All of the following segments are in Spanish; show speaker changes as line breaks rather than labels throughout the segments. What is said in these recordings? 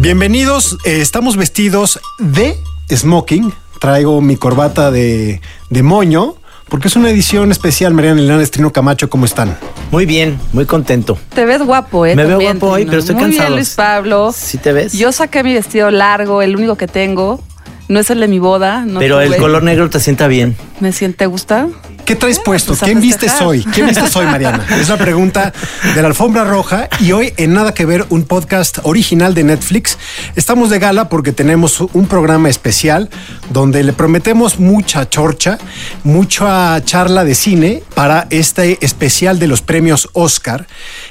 Bienvenidos, eh, estamos vestidos de smoking. Traigo mi corbata de, de moño, porque es una edición especial. Mariana Elena Estrino Camacho, ¿cómo están?
Muy bien, muy contento.
Te ves guapo, ¿eh?
Me veo
También,
guapo hoy, pero estoy
Muy
cansado.
bien, Luis Pablo.
¿Sí te ves?
Yo saqué mi vestido largo, el único que tengo. No es el de mi boda. No
pero el color negro te sienta bien.
¿Me siente, gusta?
¿Qué traes puesto?
pues
¿Quién vistes hoy? ¿Quién vistes hoy, Mariana? Es la pregunta de la alfombra roja. Y hoy, en Nada que Ver, un podcast original de Netflix. Estamos de gala porque tenemos un programa especial donde le prometemos mucha chorcha, mucha charla de cine para este especial de los premios Oscar.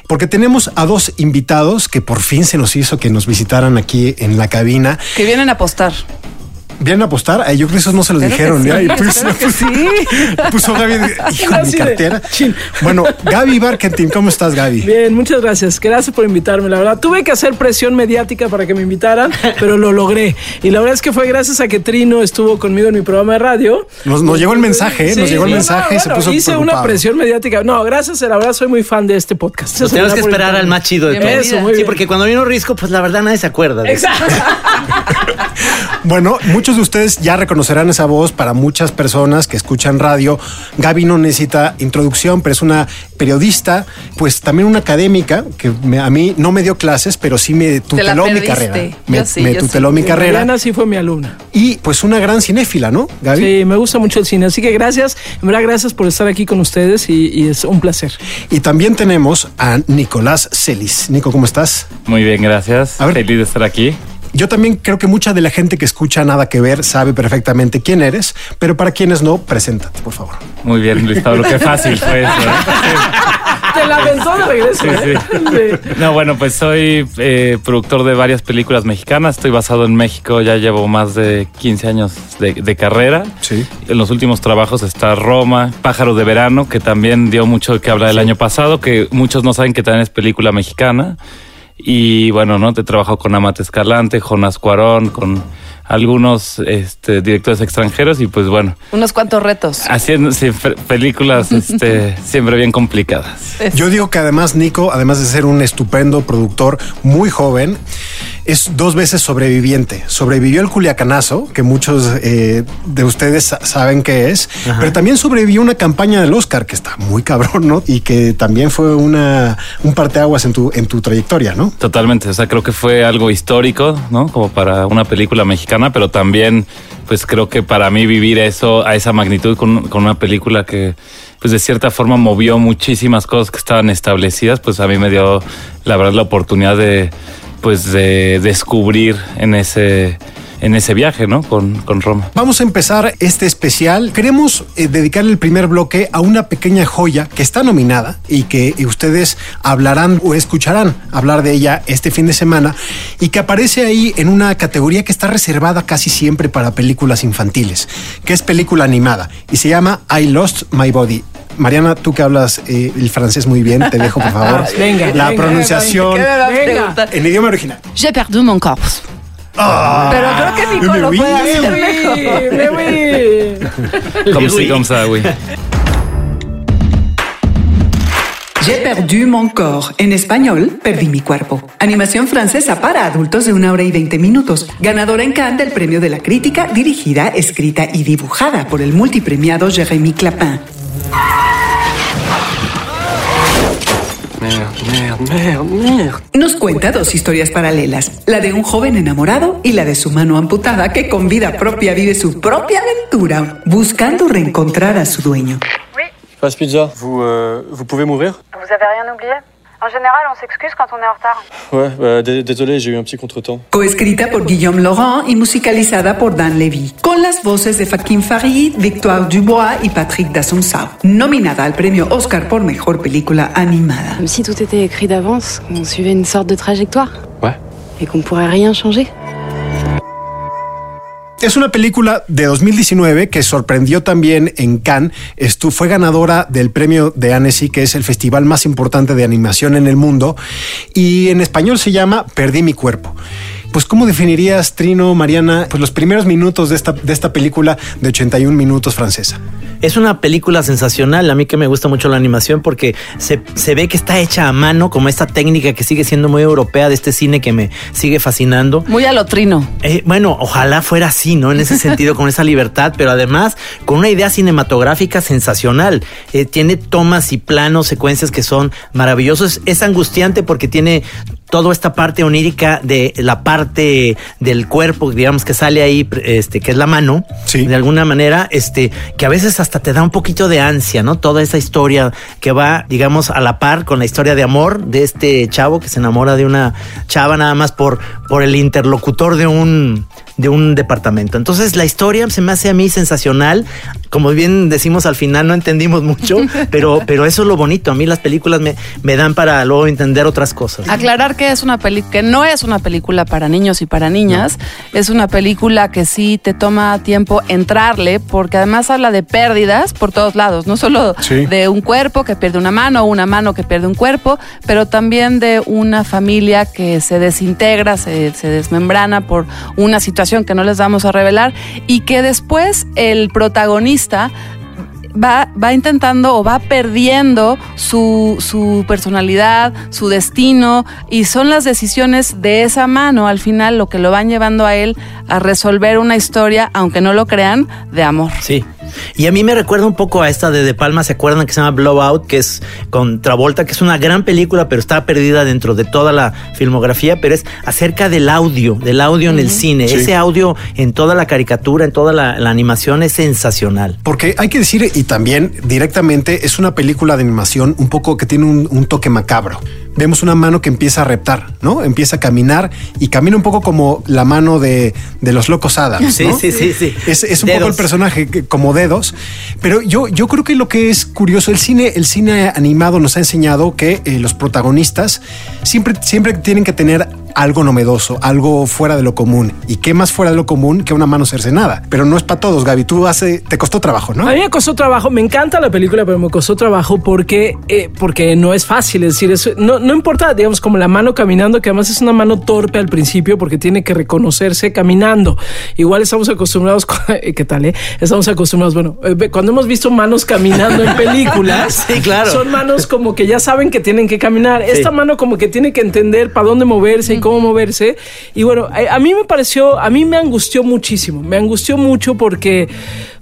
Porque tenemos a dos invitados que por fin se nos hizo que nos visitaran aquí en la cabina.
Que vienen a apostar.
¿Vienen a apostar? Ay, yo creo que eso no se los dijeron.
sí,
¿eh? Y
claro que sí.
Puso Gaby, hijo mi
de,
cartera. Bueno, Gaby Barkentin, ¿cómo estás, Gaby?
Bien, muchas gracias. Gracias por invitarme. La verdad, tuve que hacer presión mediática para que me invitaran, pero lo logré. Y la verdad es que fue gracias a que Trino estuvo conmigo en mi programa de radio.
Nos, nos llegó el mensaje, ¿eh? nos
Sí,
llegó el mensaje y se puso
Hice una presión mediática. No, gracias, la verdad, soy muy fan de este podcast.
Lo tenemos que esperar al más chido de todos.
Eso, muy
Sí,
bien.
porque cuando vino Risco, pues la verdad nadie se acuerda. de eso.
Exacto.
Bueno, muchos de ustedes ya reconocerán esa voz para muchas personas que escuchan radio. Gaby no necesita introducción, pero es una periodista, pues también una académica que me- a mí no me dio clases, pero sí me tuteló mi carrera. Me,
Yo sí,
me
yo
tuteló
sí.
mi carrera.
Mariana sí fue mi alumna.
Y pues una gran cinéfila, ¿no, Gaby?
Sí, me gusta mucho el cine. Así que gracias, en verdad, gracias por estar aquí con ustedes y, y es un placer.
Y también tenemos a Nicolás Celis. Nico, ¿cómo estás?
Muy bien, gracias.
A ver.
Feliz de estar aquí.
Yo también creo que mucha de la gente que escucha Nada que Ver sabe perfectamente quién eres, pero para quienes no, preséntate, por favor.
Muy bien, Luis Pablo, qué fácil fue eso. ¿eh?
Te la aventó de regreso.
Sí,
¿eh? Sí.
No, bueno, pues soy eh, productor de varias películas mexicanas. Estoy basado en México, ya llevo más de 15 años de, de carrera.
Sí.
En los últimos trabajos está Roma, Pájaro de Verano, que también dio mucho que hablar el año pasado, que muchos no saben que también es película mexicana. Y bueno, ¿no? Te he trabajado con Amate Escalante, Jonas Cuarón, con algunos este, directores extranjeros y pues bueno,
Unos cuantos retos.
haciendo películas este, siempre bien complicadas.
Yo digo que además Nico, además de ser un estupendo productor muy joven, es dos veces sobreviviente. Sobrevivió el Culiacanazo, que muchos eh, de ustedes sa- saben qué es, pero también sobrevivió una campaña del Oscar, que está muy cabrón, ¿no? Y que también fue una, un parteaguas en tu, en tu trayectoria, ¿no?
Totalmente, o sea, creo que fue algo histórico, ¿no? Como para una película mexicana, pero también, pues creo que para mí vivir eso a esa magnitud con, con una película que, pues de cierta forma movió muchísimas cosas que estaban establecidas, pues a mí me dio, la verdad, la oportunidad de, pues de descubrir en ese, en ese viaje, ¿no? Con, con Roma.
Vamos a empezar este especial. Queremos eh, dedicar el primer bloque a una pequeña joya que está nominada y que eh, ustedes hablarán o escucharán hablar de ella este fin de semana y que aparece ahí en una categoría que está reservada casi siempre para películas infantiles, que es película animada y se llama I Lost My Body. Mariana, tú que hablas eh, el francés muy bien, te dejo por favor
Venga,
la
venga,
pronunciación
¿Qué me va a
Venga.
en idioma original.
J'ai perdu mon corps.
Ah.
Pero creo que Nico
me
lo puede hacer
Me
mejor.
voy, me voy.
Como si, como ça, oui.
J'ai perdu mon corps. En español, perdí mi cuerpo. Animación francesa para adultos de una hora y 20 minutos. Ganadora en Cannes del premio de la crítica, dirigida, escrita y dibujada por el multipremiado Jérémy Clapin. Nos cuenta dos historias paralelas, la de un joven enamorado y la de su mano amputada que con vida propia vive su propia aventura, buscando reencontrar a su dueño.
Pizza. Vous, euh, vous pouvez m'ouvrir
Vous avez rien oublié En général, on s'excuse quand on est en retard.
Ouais, bah, désolé, j'ai eu un petit contretemps.
Coescrita por Guillaume Laurent y musicalizada por Dan Levy, con las voces de Faquin Farid, Victoire Dubois y Patrick Dassonsau. Nominada al premio Oscar por mejor película animada.
Comme si tout était écrit d'avance, qu'on suivait une sorte de trajectoire.
Ouais.
Et qu'on pourrait rien changer.
Es una película de 2019 que sorprendió también en Cannes. Estu fue ganadora del premio de Annecy, que es el festival más importante de animación en el mundo. Y en español se llama Perdí mi cuerpo. Pues, ¿cómo definirías, Trino, Mariana, pues los primeros minutos de esta, de esta película de 81 minutos francesa?
Es una película sensacional. A mí que me gusta mucho la animación porque se, se, ve que está hecha a mano, como esta técnica que sigue siendo muy europea de este cine que me sigue fascinando.
Muy a lo trino.
Eh, bueno, ojalá fuera así, ¿no? En ese sentido, con esa libertad, pero además con una idea cinematográfica sensacional. Eh, tiene tomas y planos, secuencias que son maravillosos. Es angustiante porque tiene toda esta parte onírica de la parte del cuerpo, digamos, que sale ahí, este, que es la mano,
sí.
de alguna manera, este, que a veces hasta te da un poquito de ansia, ¿no? Toda esa historia que va, digamos, a la par con la historia de amor de este chavo que se enamora de una chava nada más por, por el interlocutor de un, de un departamento. Entonces la historia se me hace a mí sensacional. Como bien decimos al final, no entendimos mucho, pero, pero eso es lo bonito. A mí las películas me, me dan para luego entender otras cosas.
Aclarar que es una película, que no es una película para niños y para niñas, no. es una película que sí te toma tiempo entrarle, porque además habla de pérdidas por todos lados, no solo sí. de un cuerpo que pierde una mano, o una mano que pierde un cuerpo, pero también de una familia que se desintegra, se, se desmembrana por una situación que no les vamos a revelar y que después el protagonista Va, va, intentando o va perdiendo su, su, personalidad, su destino, y son las decisiones de esa mano al final lo que lo van llevando a él a resolver una historia, aunque no lo crean, de amor.
Sí. Y a mí me recuerda un poco a esta de De Palma, ¿se acuerdan que se llama Blowout? Que es con Travolta, que es una gran película, pero está perdida dentro de toda la filmografía, pero es acerca del audio, del audio uh -huh. en el cine. Sí. Ese audio en toda la caricatura, en toda la, la, animación es sensacional.
Porque hay que decir, y también directamente, es una película de animación un poco que tiene un, un toque macabro vemos una mano que empieza a reptar, ¿no? Empieza a caminar y camina un poco como la mano de, de los locos Adams.
Sí,
¿no?
sí, sí, sí.
Es, es un dedos. poco el personaje que, como dedos. Pero yo, yo creo que lo que es curioso, el cine, el cine animado nos ha enseñado que eh, los protagonistas siempre, siempre tienen que tener algo novedoso, algo fuera de lo común. ¿Y qué más fuera de lo común que una mano cercenada? Pero no es para todos, Gaby. Tú hace, te costó trabajo, ¿no?
A mí me costó trabajo. Me encanta la película, pero me costó trabajo porque, eh, porque no es fácil. Es decir, eso, no, no importa, digamos, como la mano caminando, que además es una mano torpe al principio porque tiene que reconocerse caminando. Igual estamos acostumbrados, con, ¿qué tal? Eh? Estamos acostumbrados, bueno, eh, cuando hemos visto manos caminando en películas,
sí, claro.
son manos como que ya saben que tienen que caminar. Sí. Esta mano como que tiene que entender para dónde moverse y cómo moverse. Y bueno, a, a, mí me pareció, a mí me angustió muchísimo, me angustió mucho porque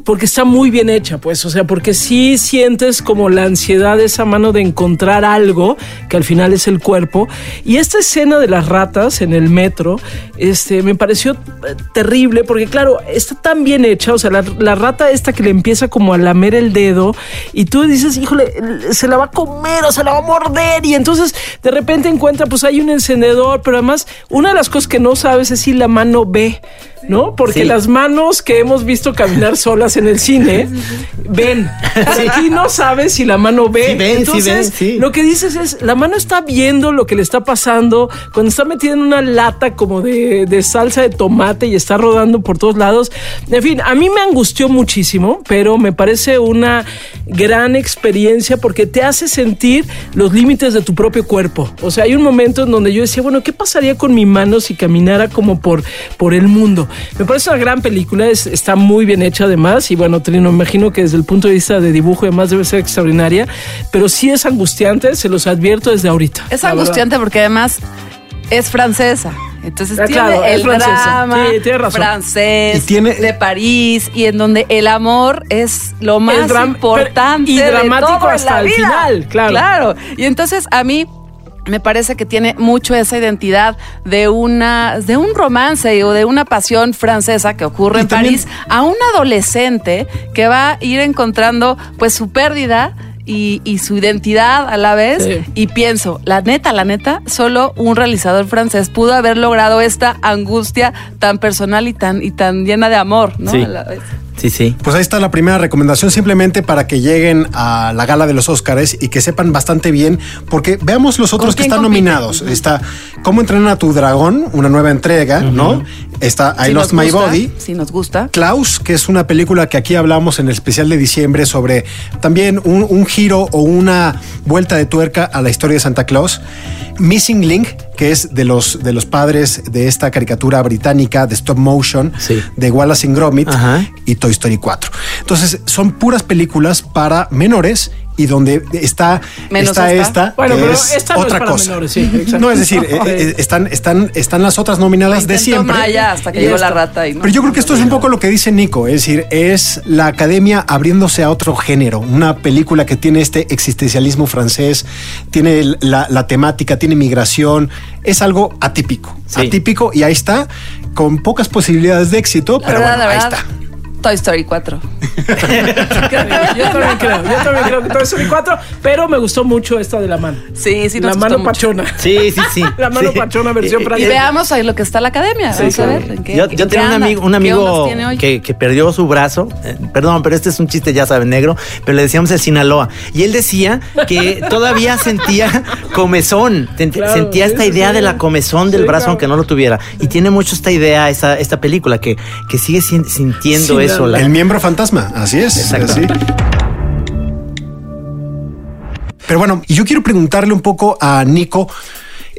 porque está muy bien hecha, pues, o sea, porque sí sientes como la ansiedad de esa mano de encontrar algo que al final es el cuerpo. Y esta escena de las ratas en el metro, este, me pareció terrible porque, claro, está tan bien hecha, o sea, la, la rata esta que le empieza como a lamer el dedo y tú dices, híjole, se la va a comer o se la va a morder y entonces de repente encuentra, pues hay un encendedor, pero además una de las cosas que no sabes es si la mano ve. ¿no? Porque sí. las manos que hemos visto caminar solas en el cine ven. Sí. Aquí no sabes si la mano ve.
Sí, ven,
Entonces,
sí ven,
lo que dices es, la mano está viendo lo que le está pasando cuando está metida en una lata como de, de salsa de tomate y está rodando por todos lados. En fin, a mí me angustió muchísimo, pero me parece una gran experiencia porque te hace sentir los límites de tu propio cuerpo. O sea, hay un momento en donde yo decía, bueno, ¿qué pasaría con mi mano si caminara como por, por el mundo? Me parece una gran película, es, está muy bien hecha además y bueno, Trino, me imagino que desde el punto de vista de dibujo y además debe ser extraordinaria, pero sí es angustiante, se los advierto desde ahorita.
Es angustiante porque además es francesa. Entonces
Ah,
tiene
claro,
el
francesa.
drama
Sí, tiene razón.
francés
Y tiene-
de París y en donde el amor es lo más importante
pero- y
de
dramático
en
hasta
la
el
vida.
final, claro.
Claro. Y entonces a mí me parece que tiene mucho esa identidad de una de un romance o de una pasión francesa que ocurre
Y
en
también-
París a un adolescente que va a ir encontrando pues su pérdida y, y su identidad a la vez.
Sí.
Y pienso, la neta, la neta, solo un realizador francés pudo haber logrado esta angustia tan personal y tan, y tan llena de amor, ¿no?
Sí.
A la vez.
Sí, sí.
Pues ahí está la primera recomendación, simplemente para que lleguen a la gala de los Óscares y que sepan bastante bien, porque veamos los otros que están
compite?
nominados. Está Cómo entrenar a tu dragón, una nueva entrega, ¿no? Está I
Si
Lost My
gusta,
Body.
Si nos gusta.
Klaus, que es una película que aquí hablamos en el especial de diciembre sobre también un, un giro o una vuelta de tuerca a la historia de Santa Claus. Missing Link, que es de los, de los padres de esta caricatura británica de stop motion
Sí.
de Wallace and Gromit
Ajá.
y Toy Story 4. Entonces, son puras películas para menores y donde está,
Menos
está
esta.
esta,
Bueno,
que
pero
es
esta no es
otra
para
cosa.
menores, sí, exacto.
no, es decir, eh, eh, están, están, están las otras nominadas de siempre.
Maya hasta que
Y
llegó la rata y no.
Pero yo creo que esto es un poco lo que dice Nico, es decir, es la academia abriéndose a otro género, una película que tiene este existencialismo francés, tiene la, la temática, tiene migración, es algo atípico,
Sí.
atípico y ahí está, con pocas posibilidades de éxito,
La
pero
verdad,
bueno, ahí
verdad,
está.
Toy Story 4.
Yo también creo, yo también creo que Toy Story 4, pero me gustó mucho esta de la mano.
Sí, sí, nos
la
gustó
mano
mucho.
pachona.
Sí, sí, sí.
La mano
Sí.
pachona versión
Y-
francesa.
veamos ahí lo que está la academia. Vamos a ver. ¿en qué-
yo
en
yo
qué
tenía un
anda?
amigo, un
¿Qué
amigo
ondas tiene hoy?
que, que perdió su brazo. eh, perdón, pero este es un chiste, ya saben, negro. Pero le decíamos el Sinaloa. Y él decía que todavía sentía comezón.
Claro,
sentía
sí,
esta
sí,
idea
sí.
de la comezón del
Sí,
brazo,
claro.
aunque no lo tuviera. Y tiene mucho esta idea, esa, esta película, que, que sigue sin- sintiendo
Sí,
eso.
El miembro fantasma, así es.
Exacto.
así. Pero bueno, yo quiero preguntarle un poco a Nico,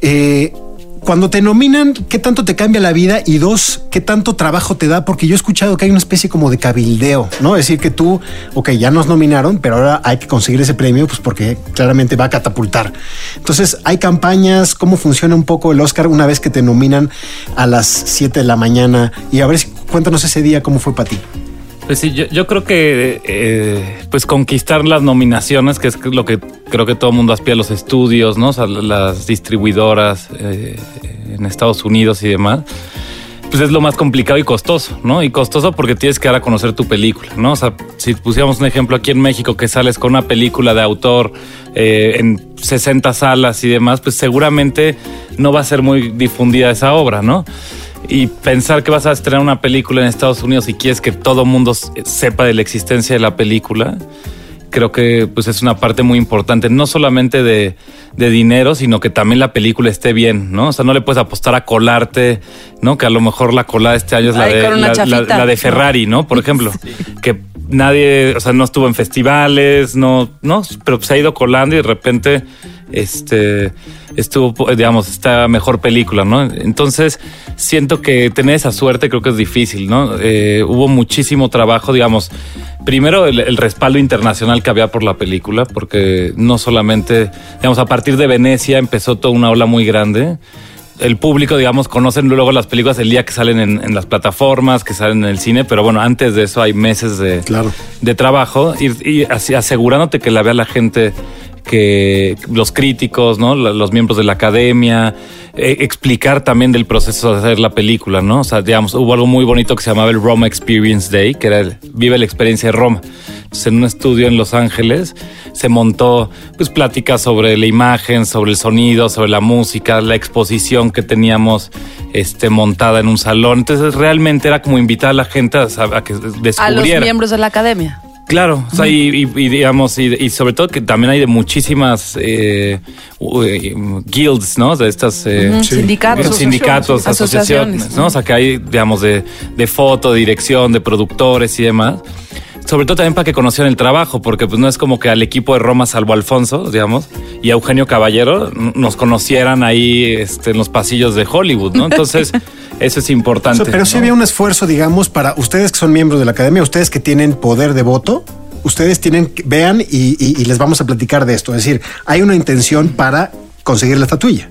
eh, cuando te nominan, ¿qué tanto te cambia la vida? Y dos, ¿qué tanto trabajo te da? Porque yo he escuchado que hay una especie como de cabildeo, ¿no? Es decir, que tú, ok, ya nos nominaron, pero ahora hay que conseguir ese premio, pues porque claramente va a catapultar. Entonces, hay campañas, ¿cómo funciona un poco el Oscar una vez que te nominan a las 7 de la mañana? Y a ver, si- cuéntanos ese día cómo fue para ti.
Pues sí, yo, creo que eh, pues conquistar las nominaciones, que es lo que creo que todo el mundo aspira a los estudios, ¿no? O sea, las distribuidoras eh, en Estados Unidos y demás. Pues es lo más complicado y costoso, ¿no? Y costoso porque tienes que dar a conocer tu película, ¿no? O sea, si pusiéramos un ejemplo aquí en México que sales con una película de autor eh, en 60 salas y demás, pues seguramente no va a ser muy difundida esa obra, ¿no? Y pensar que vas a estrenar una película en Estados Unidos y quieres que todo mundo sepa de la existencia de la película, creo que pues es una parte muy importante, no solamente de, de dinero, sino que también la película esté bien, ¿no? O sea, no le puedes apostar a colarte, ¿no? Que a lo mejor la colada este año es la,
Ay,
de,
con una
la, la-
chafita.
la de Ferrari, ¿no? Por ejemplo, que nadie, o sea, no estuvo en festivales, no, no, pero se ha ido colando y de repente, este, estuvo, digamos, esta mejor película, ¿no? Entonces, siento que tener esa suerte creo que es difícil, ¿no? Eh, hubo muchísimo trabajo, digamos, primero el, el respaldo internacional que había por la película, porque no solamente, digamos, a partir de Venecia empezó toda una ola muy grande el público, digamos, conocen luego las películas el día que salen en, en las plataformas, que salen en el cine, pero bueno, antes de eso hay meses de,
Claro.
de trabajo y, y así asegurándote que la vea la gente, que los críticos, Los miembros de la academia, eh, explicar también del proceso de hacer la película, ¿no? O sea, digamos, hubo algo muy bonito que se llamaba el Roma Experience Day, que era el Vive la experiencia de Roma. Entonces, en un estudio en Los Ángeles se montó pues pláticas sobre la imagen, sobre el sonido, sobre la música, la exposición que teníamos este, montada en un salón. Entonces realmente era como invitar a la gente a, que
A los
descubriera.
miembros de la academia.
Claro, o sea, y, y- y digamos, y, y sobre todo que también hay de muchísimas eh, eh, guilds, ¿no? De estas eh,
Sindicatos.
sindicatos,
Asociaciones.
asociaciones, ¿no? O sea, que hay, digamos, de, de foto, de dirección, de productores y demás. Sobre todo también para que conocieran el trabajo, porque pues no es como que al equipo de Roma, salvo Alfonso, digamos, y a Eugenio Caballero, nos conocieran ahí este, en los pasillos de Hollywood, ¿no? Entonces, eso es importante.
Pero sí
¿no?
había un esfuerzo, digamos, para ustedes que son miembros de la academia, ustedes que tienen poder de voto, ustedes tienen, vean y, y- y les vamos a platicar de esto. Es decir, hay una intención para conseguir la estatuilla.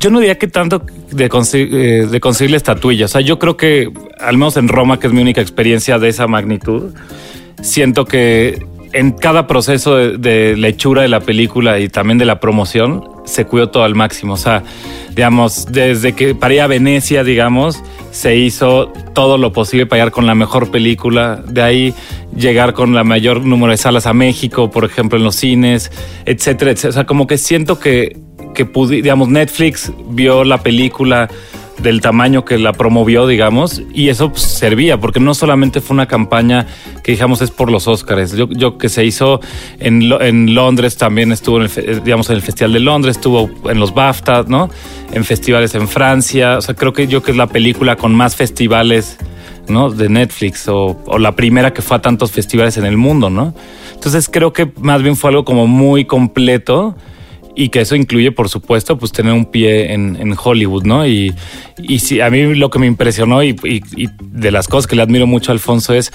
Yo no diría que tanto de, eh, de conseguir la estatuilla. O sea, yo creo que, al menos en Roma, que es mi única experiencia de esa magnitud, siento que en cada proceso de, de lechura de la película y también de la promoción, se cuidó todo al máximo. O sea, digamos, desde que para ir a Venecia, digamos, se hizo todo lo posible para llegar con la mejor película, de ahí llegar con la mayor número de salas a México, por ejemplo, en los cines, etcétera, etcétera. O sea, como que siento que, que digamos, Netflix vio la película del tamaño que la promovió, digamos, y eso pues, servía, porque no solamente fue una campaña que digamos es por los Óscares, yo, yo que se hizo en, en Londres, también estuvo en el, digamos, en el Festival de Londres, estuvo en los BAFTA, ¿no? En festivales en Francia, o sea, creo que yo que es la película con más festivales, ¿no? De Netflix, o, o la primera que fue a tantos festivales en el mundo, ¿no? Entonces creo que más bien fue algo como muy completo y que eso incluye, por supuesto, pues tener un pie en, en Hollywood, ¿no? Y, y sí, a mí lo que me impresionó y, y- y de las cosas que le admiro mucho a Alfonso es,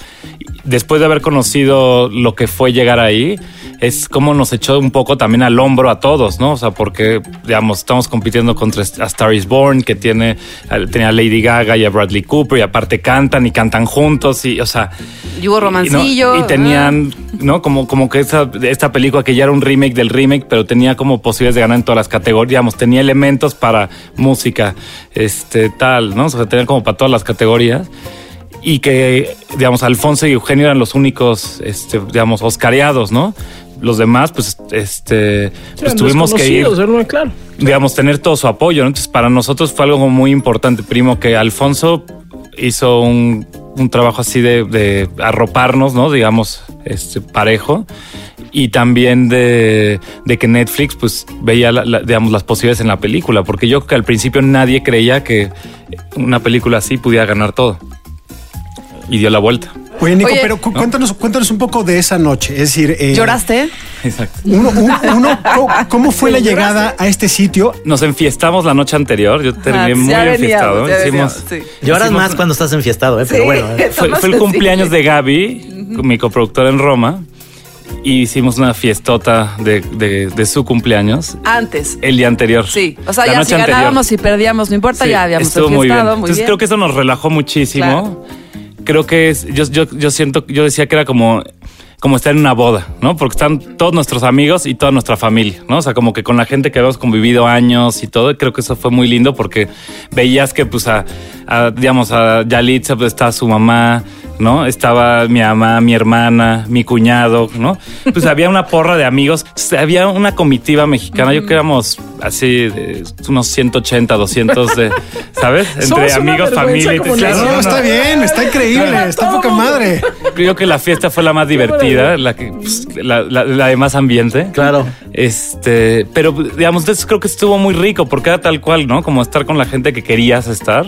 después de haber conocido lo que fue llegar ahí, es como nos echó un poco también al hombro a todos, ¿no? O sea, porque, digamos, estamos compitiendo contra A Star is Born, que tiene, tenía a Lady Gaga y a Bradley Cooper, y aparte cantan y cantan juntos, y, o sea,
Y hubo
y, ¿no?
romancillo.
Y tenían, ¿no? Como, como que esa, esta película que ya era un remake del remake, pero tenía como posibilidades de ganar en todas las categorías. Digamos, tenía elementos para música, este, tal, ¿no? O sea, tenía como para todas las categorías. Y que, digamos, Alfonso y Eugenio eran los únicos, este, digamos, oscareados, ¿no? Los demás, pues, este, pues
Eran
tuvimos que ir.
Claro.
digamos, tener todo su apoyo. ¿no? Entonces, para nosotros fue algo muy importante, primo, que Alfonso hizo un, un trabajo así de, de arroparnos, ¿no? Digamos, este parejo. Y también de, de que Netflix, pues, veía, la- la- digamos, las posibilidades en la película. Porque yo que al principio nadie creía que una película así pudiera ganar todo. Y dio la vuelta.
Oye, Nico,
Oye.
pero cu- cuéntanos, cuéntanos un poco de esa noche. Es decir, eh,
¿Lloraste?
Exacto.
Uno, uno- uno, ¿cómo, fue la llegada a este sitio?
Nos enfiestamos la noche anterior. Yo terminé
Ah,
muy
veníamos,
enfiestado. Hicimos-
sí.
Lloras
Hicimos-
más cuando estás enfiestado, ¿eh? pero bueno. ¿eh?
fue, fue el cumpleaños de Gaby, mi coproductora en Roma, y hicimos una fiestota de, de- de su cumpleaños
Antes.
el día anterior.
Sí, o sea,
La
ya
noche
si
anterior.
ganábamos y perdíamos, no importa,
Sí,
ya habíamos
estuvo muy bien.
muy
Entonces
bien.
creo que eso nos relajó muchísimo. Creo que es, yo, yo, yo siento, yo decía que era como, como estar en una boda, ¿no? Porque están todos nuestros amigos y toda nuestra familia, ¿no? O sea, como que con la gente que habíamos convivido años y todo, creo que eso fue muy lindo porque veías que, pues, a, digamos, a Yalitza pues, estaba su mamá, ¿no? Estaba mi mamá, mi hermana, mi cuñado, ¿no? Pues había una porra de amigos, había una comitiva mexicana, yo creo que éramos así, de unos 180, 200 de, ¿sabes? Entre
Somos
amigos, familia y
como
Claro,
No, está bien, está increíble, está poca madre.
Creo que la fiesta fue la más divertida, la que pues, la, la- la de más ambiente.
Claro.
Este, pero digamos, entonces creo que estuvo muy rico porque era tal cual, ¿no? Como estar con la gente que querías estar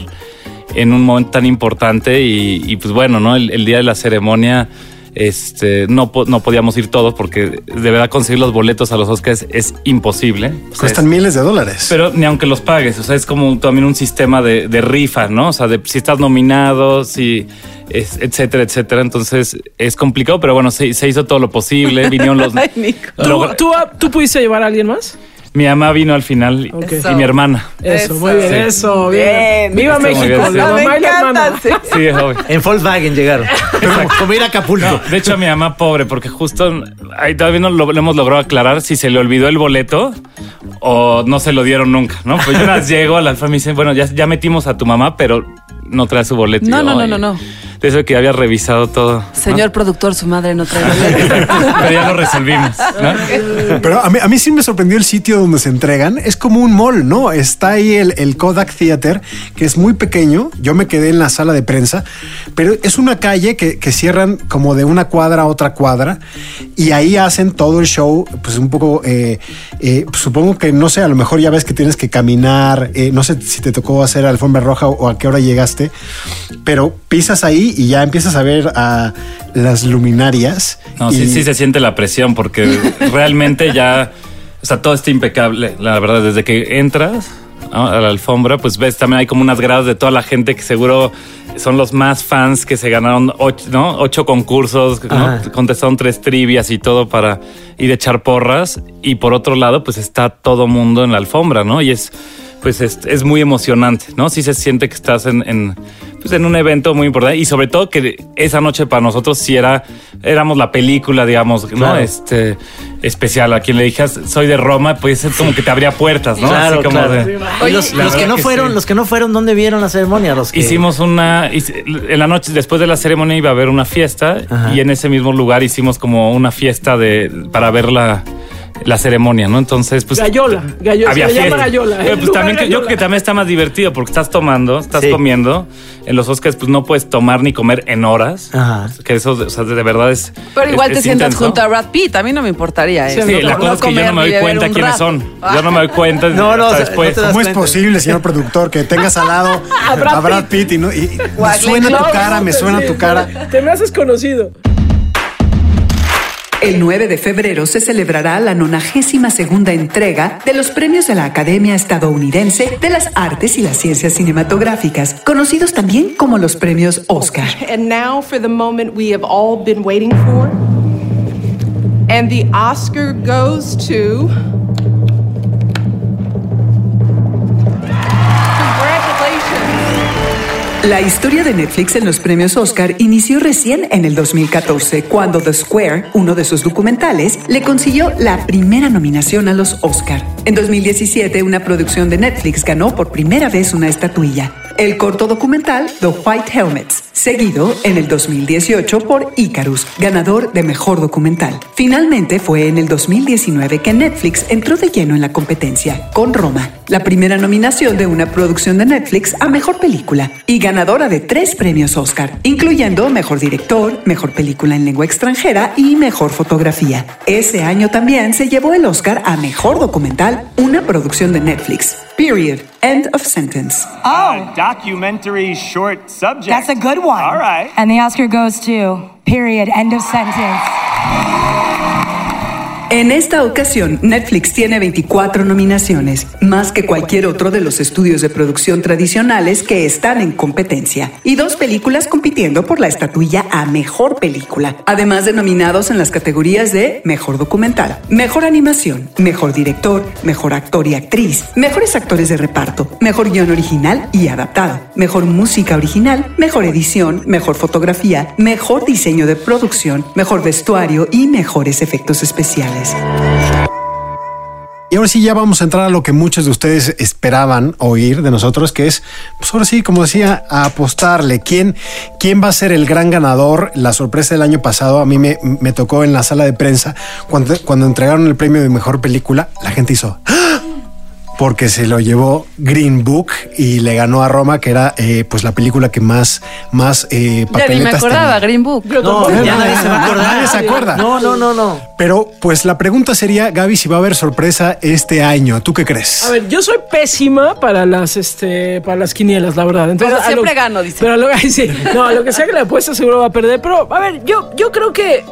en un momento tan importante y, y, pues bueno, ¿no? El, el día de la ceremonia, este, no, no podíamos ir todos porque de verdad conseguir los boletos a los Oscars es imposible. O sea,
Cuestan
es-
miles de dólares.
pero ni aunque los pagues, o sea, es como también un sistema de, de rifa, ¿no? O sea, de si estás nominado, si, es- etcétera, etcétera. Entonces es complicado, pero bueno, se, se hizo todo lo posible. Vinieron los.
Ay, Nico.
¿Tú,
Logra-
tú, tú pudiste llevar a alguien más?
Mi mamá vino al final y- mi hermana.
Eso,
Eso.
muy bien,
Sí.
eso, bien.
Bien.
Viva México,
bien, sí.
la
me
mamá y la
encanta,
hermana.
sí.
Sí, obvio.
En Volkswagen llegaron. Como ir a Acapulco.
No, de hecho, a mi mamá pobre, porque justo ahí todavía no lo, lo hemos logrado aclarar si se le olvidó el boleto o no se lo dieron nunca, ¿no? Pues yo las llego a la alfa y me dicen, bueno, ya, ya metimos a tu mamá, pero no trae su boleto.
No, no, no, no, no.
Eso que había revisado todo. ¿no?
Señor productor, su madre no trae
pero ya lo resolvimos. ¿no?
Pero a mí, a mí sí me sorprendió el sitio donde se entregan. Es como un mall, ¿no? Está ahí el, el Kodak Theater, que es muy pequeño. Yo me quedé en la sala de prensa, pero es una calle que, que cierran como de una cuadra a otra cuadra y ahí hacen todo el show, pues un poco, eh, eh, supongo que, no sé, a lo mejor ya ves que tienes que caminar, eh, no sé si te tocó hacer alfombra roja o a qué hora llegaste, pero pisas ahí y ya empiezas a ver a las luminarias.
No,
y-
sí, sí se siente la presión porque realmente ya, o sea, todo está impecable, la verdad, desde que entras a la alfombra, pues ves también hay como unas gradas de toda la gente que seguro son los más fans que se ganaron ocho, ¿no? ocho concursos, ¿no? Contestaron tres trivias y todo para ir a echar porras. Y por otro lado, pues está todo mundo en la alfombra, ¿no? Y es, pues es, es muy emocionante, ¿no? Sí se siente que estás en, en, pues en un evento muy importante y sobre todo que esa noche para nosotros sí era, éramos la película, digamos, ¿no?
Claro.
Este especial. A quien le dijeras soy de Roma, pues es como que te abría puertas, ¿no?
Claro,
Así como
claro.
de-
Y los, que no
que
fueron,
sí.
los que no fueron, ¿dónde vieron la ceremonia? Los que
Hicimos una, en la noche, después de la ceremonia iba a haber una fiesta
Ajá.
y en ese mismo lugar hicimos como una fiesta de, para ver la, la ceremonia, ¿no? Entonces, pues...
Gallola, gallola,
había
se le llama gallola,
Pero,
el
pues también, que- yo
gallola.
creo que también está más divertido porque estás tomando, estás
Sí.
comiendo. En los Oscars, pues no puedes tomar ni comer en horas.
Ajá.
Que eso, o sea, de verdad es...
Pero igual
es-
te
es
sientas
intenso.
junto a Brad Pitt. A mí no me importaría
Sí,
eso.
Sí,
No,
la
no
cosa es que yo no me doy cuenta quiénes
rato.
son. Yo no me doy cuenta
No, no,
después.
¿Cómo es posible, señor productor, que tengas al lado a
Brad
Brad, Pitt y, no, y- y me suena tu cara, me suena
Sí,
tu cara?
Te me haces conocido.
El 9 de febrero se celebrará la 92 entrega de los premios de la Academia Estadounidense de las Artes y las Ciencias Cinematográficas, conocidos también como los premios Oscar.
And now for the moment we have all been waiting for. And the Oscar goes to.
La historia de Netflix en los premios Oscar inició recién en el 2014, cuando The Square, uno de sus documentales, le consiguió la primera nominación a los Oscar. En 2017, una producción de Netflix ganó por primera vez una estatuilla, el corto documental The White Helmets, seguido en el 2018 por Icarus, ganador de mejor documental. Finalmente fue en el 2019 que Netflix entró de lleno en la competencia con Roma, la primera nominación de una producción de Netflix a mejor película y ganadora de tres premios Oscar, incluyendo mejor director, mejor película en lengua extranjera y mejor fotografía. Ese año también se llevó el Oscar a mejor documental, una producción de Netflix. Period. End of sentence.
Oh, documentary short subject.
That's a good one.
All right.
And the Oscar goes to, period, end of sentence.
En esta ocasión, Netflix tiene 24 nominaciones, más que cualquier otro de los estudios de producción tradicionales que están en competencia, y dos películas compitiendo por la estatuilla a Mejor Película, además de nominados en las categorías de Mejor Documental, Mejor Animación, Mejor Director, Mejor Actor y Actriz, Mejores Actores de Reparto, Mejor Guión Original y Adaptado, Mejor Música Original, Mejor Edición, Mejor Fotografía, Mejor Diseño de Producción, Mejor Vestuario y Mejores Efectos Especiales.
Y ahora sí ya vamos a entrar a lo que muchos de ustedes esperaban oír de nosotros, que es, pues ahora sí, como decía, apostarle. ¿Quién, quién va a ser el gran ganador? La sorpresa del año pasado a mí me, me tocó en la sala de prensa cuando, cuando entregaron el premio de mejor película, la gente hizo... ¡Ah! Porque se lo llevó Green Book y le ganó a Roma, que era eh, pues la película que más, más eh,
Ya ni me
papeletas
acordaba,
tenía.
Green Book.
No, ya nadie se va a acordar.
Nadie se acuerda.
No, no, no, no.
Pero pues la pregunta sería, Gaby, si va a haber sorpresa este año. ¿Tú qué crees?
A ver, yo soy pésima para las este para las quinielas, la verdad. Entonces,
Pero siempre
lo-
gano, dice.
Pero lo, sí. no, a lo que sea que le apuesta seguro va a perder. Pero, a ver, yo, yo creo que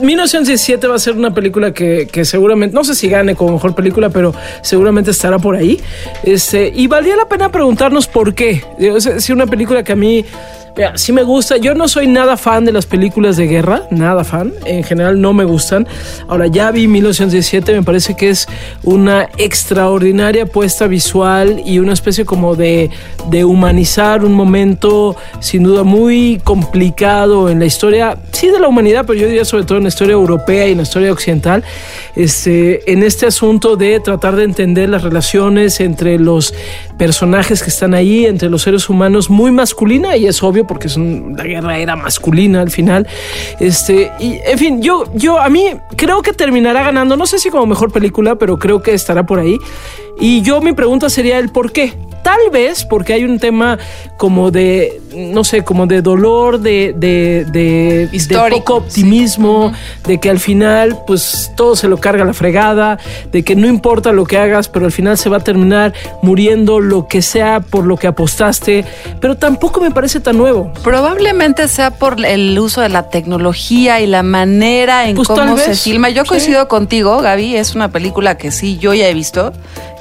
1917 va a ser una película que, que seguramente, no sé si gane como mejor película, pero seguramente estará por ahí. Este, y valdría la pena preguntarnos por qué. Es, es una película que a mí mira, sí me gusta. Yo no soy nada fan de las películas de guerra, nada fan. En general no me gustan. Ahora ya vi 1917, me parece que es una extraordinaria puesta visual y una especie como de, de humanizar un momento sin duda muy complicado en la historia, sí de la humanidad, pero yo diría sobre todo en la historia europea y en la historia occidental, este, en este asunto de tratar de entender las relaciones entre los personajes que están ahí, entre los seres humanos, muy masculina, y es obvio porque es un- la guerra era masculina al final. Este, y en fin, yo, yo a mí creo que terminará ganando, no sé si como mejor película, pero creo que estará por ahí. Y yo mi pregunta sería el por qué. Tal vez porque hay un tema como de, no sé, como de dolor, de, de, de, de poco optimismo, de que al final pues todo se lo carga la fregada, de que no importa lo que hagas, pero al final se va a terminar muriendo lo que sea por lo que apostaste, pero tampoco me parece tan nuevo.
Probablemente sea por el uso de la tecnología y la manera en
Pues,
cómo se filma. Yo
sí.
coincido contigo, Gaby. Es una película que sí, yo ya he visto,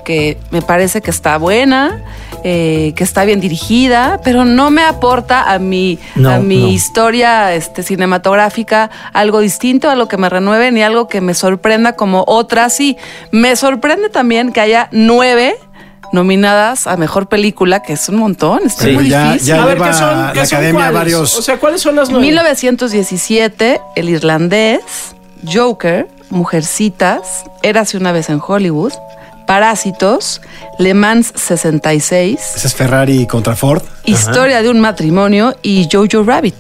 que me parece que está buena, eh, que está bien dirigida, pero no me aporta a mi,
No,
a mi
no.
historia este, cinematográfica algo distinto, algo que me renueve, ni algo que me sorprenda como otra. Sí, me sorprende también que haya nueve nominadas a mejor película, que es un montón. Está muy
ya-
difícil.
ya
A ver, ¿qué son,
la
qué son
academia
cuáles?
varios-
O sea, ¿cuáles son las nueve?
1917, El Irlandés, Joker, Mujercitas, Érase una vez en Hollywood, Parásitos, Le Mans 66,
Ese es Ferrari contra Ford.
Historia de un matrimonio y Jojo Rabbit.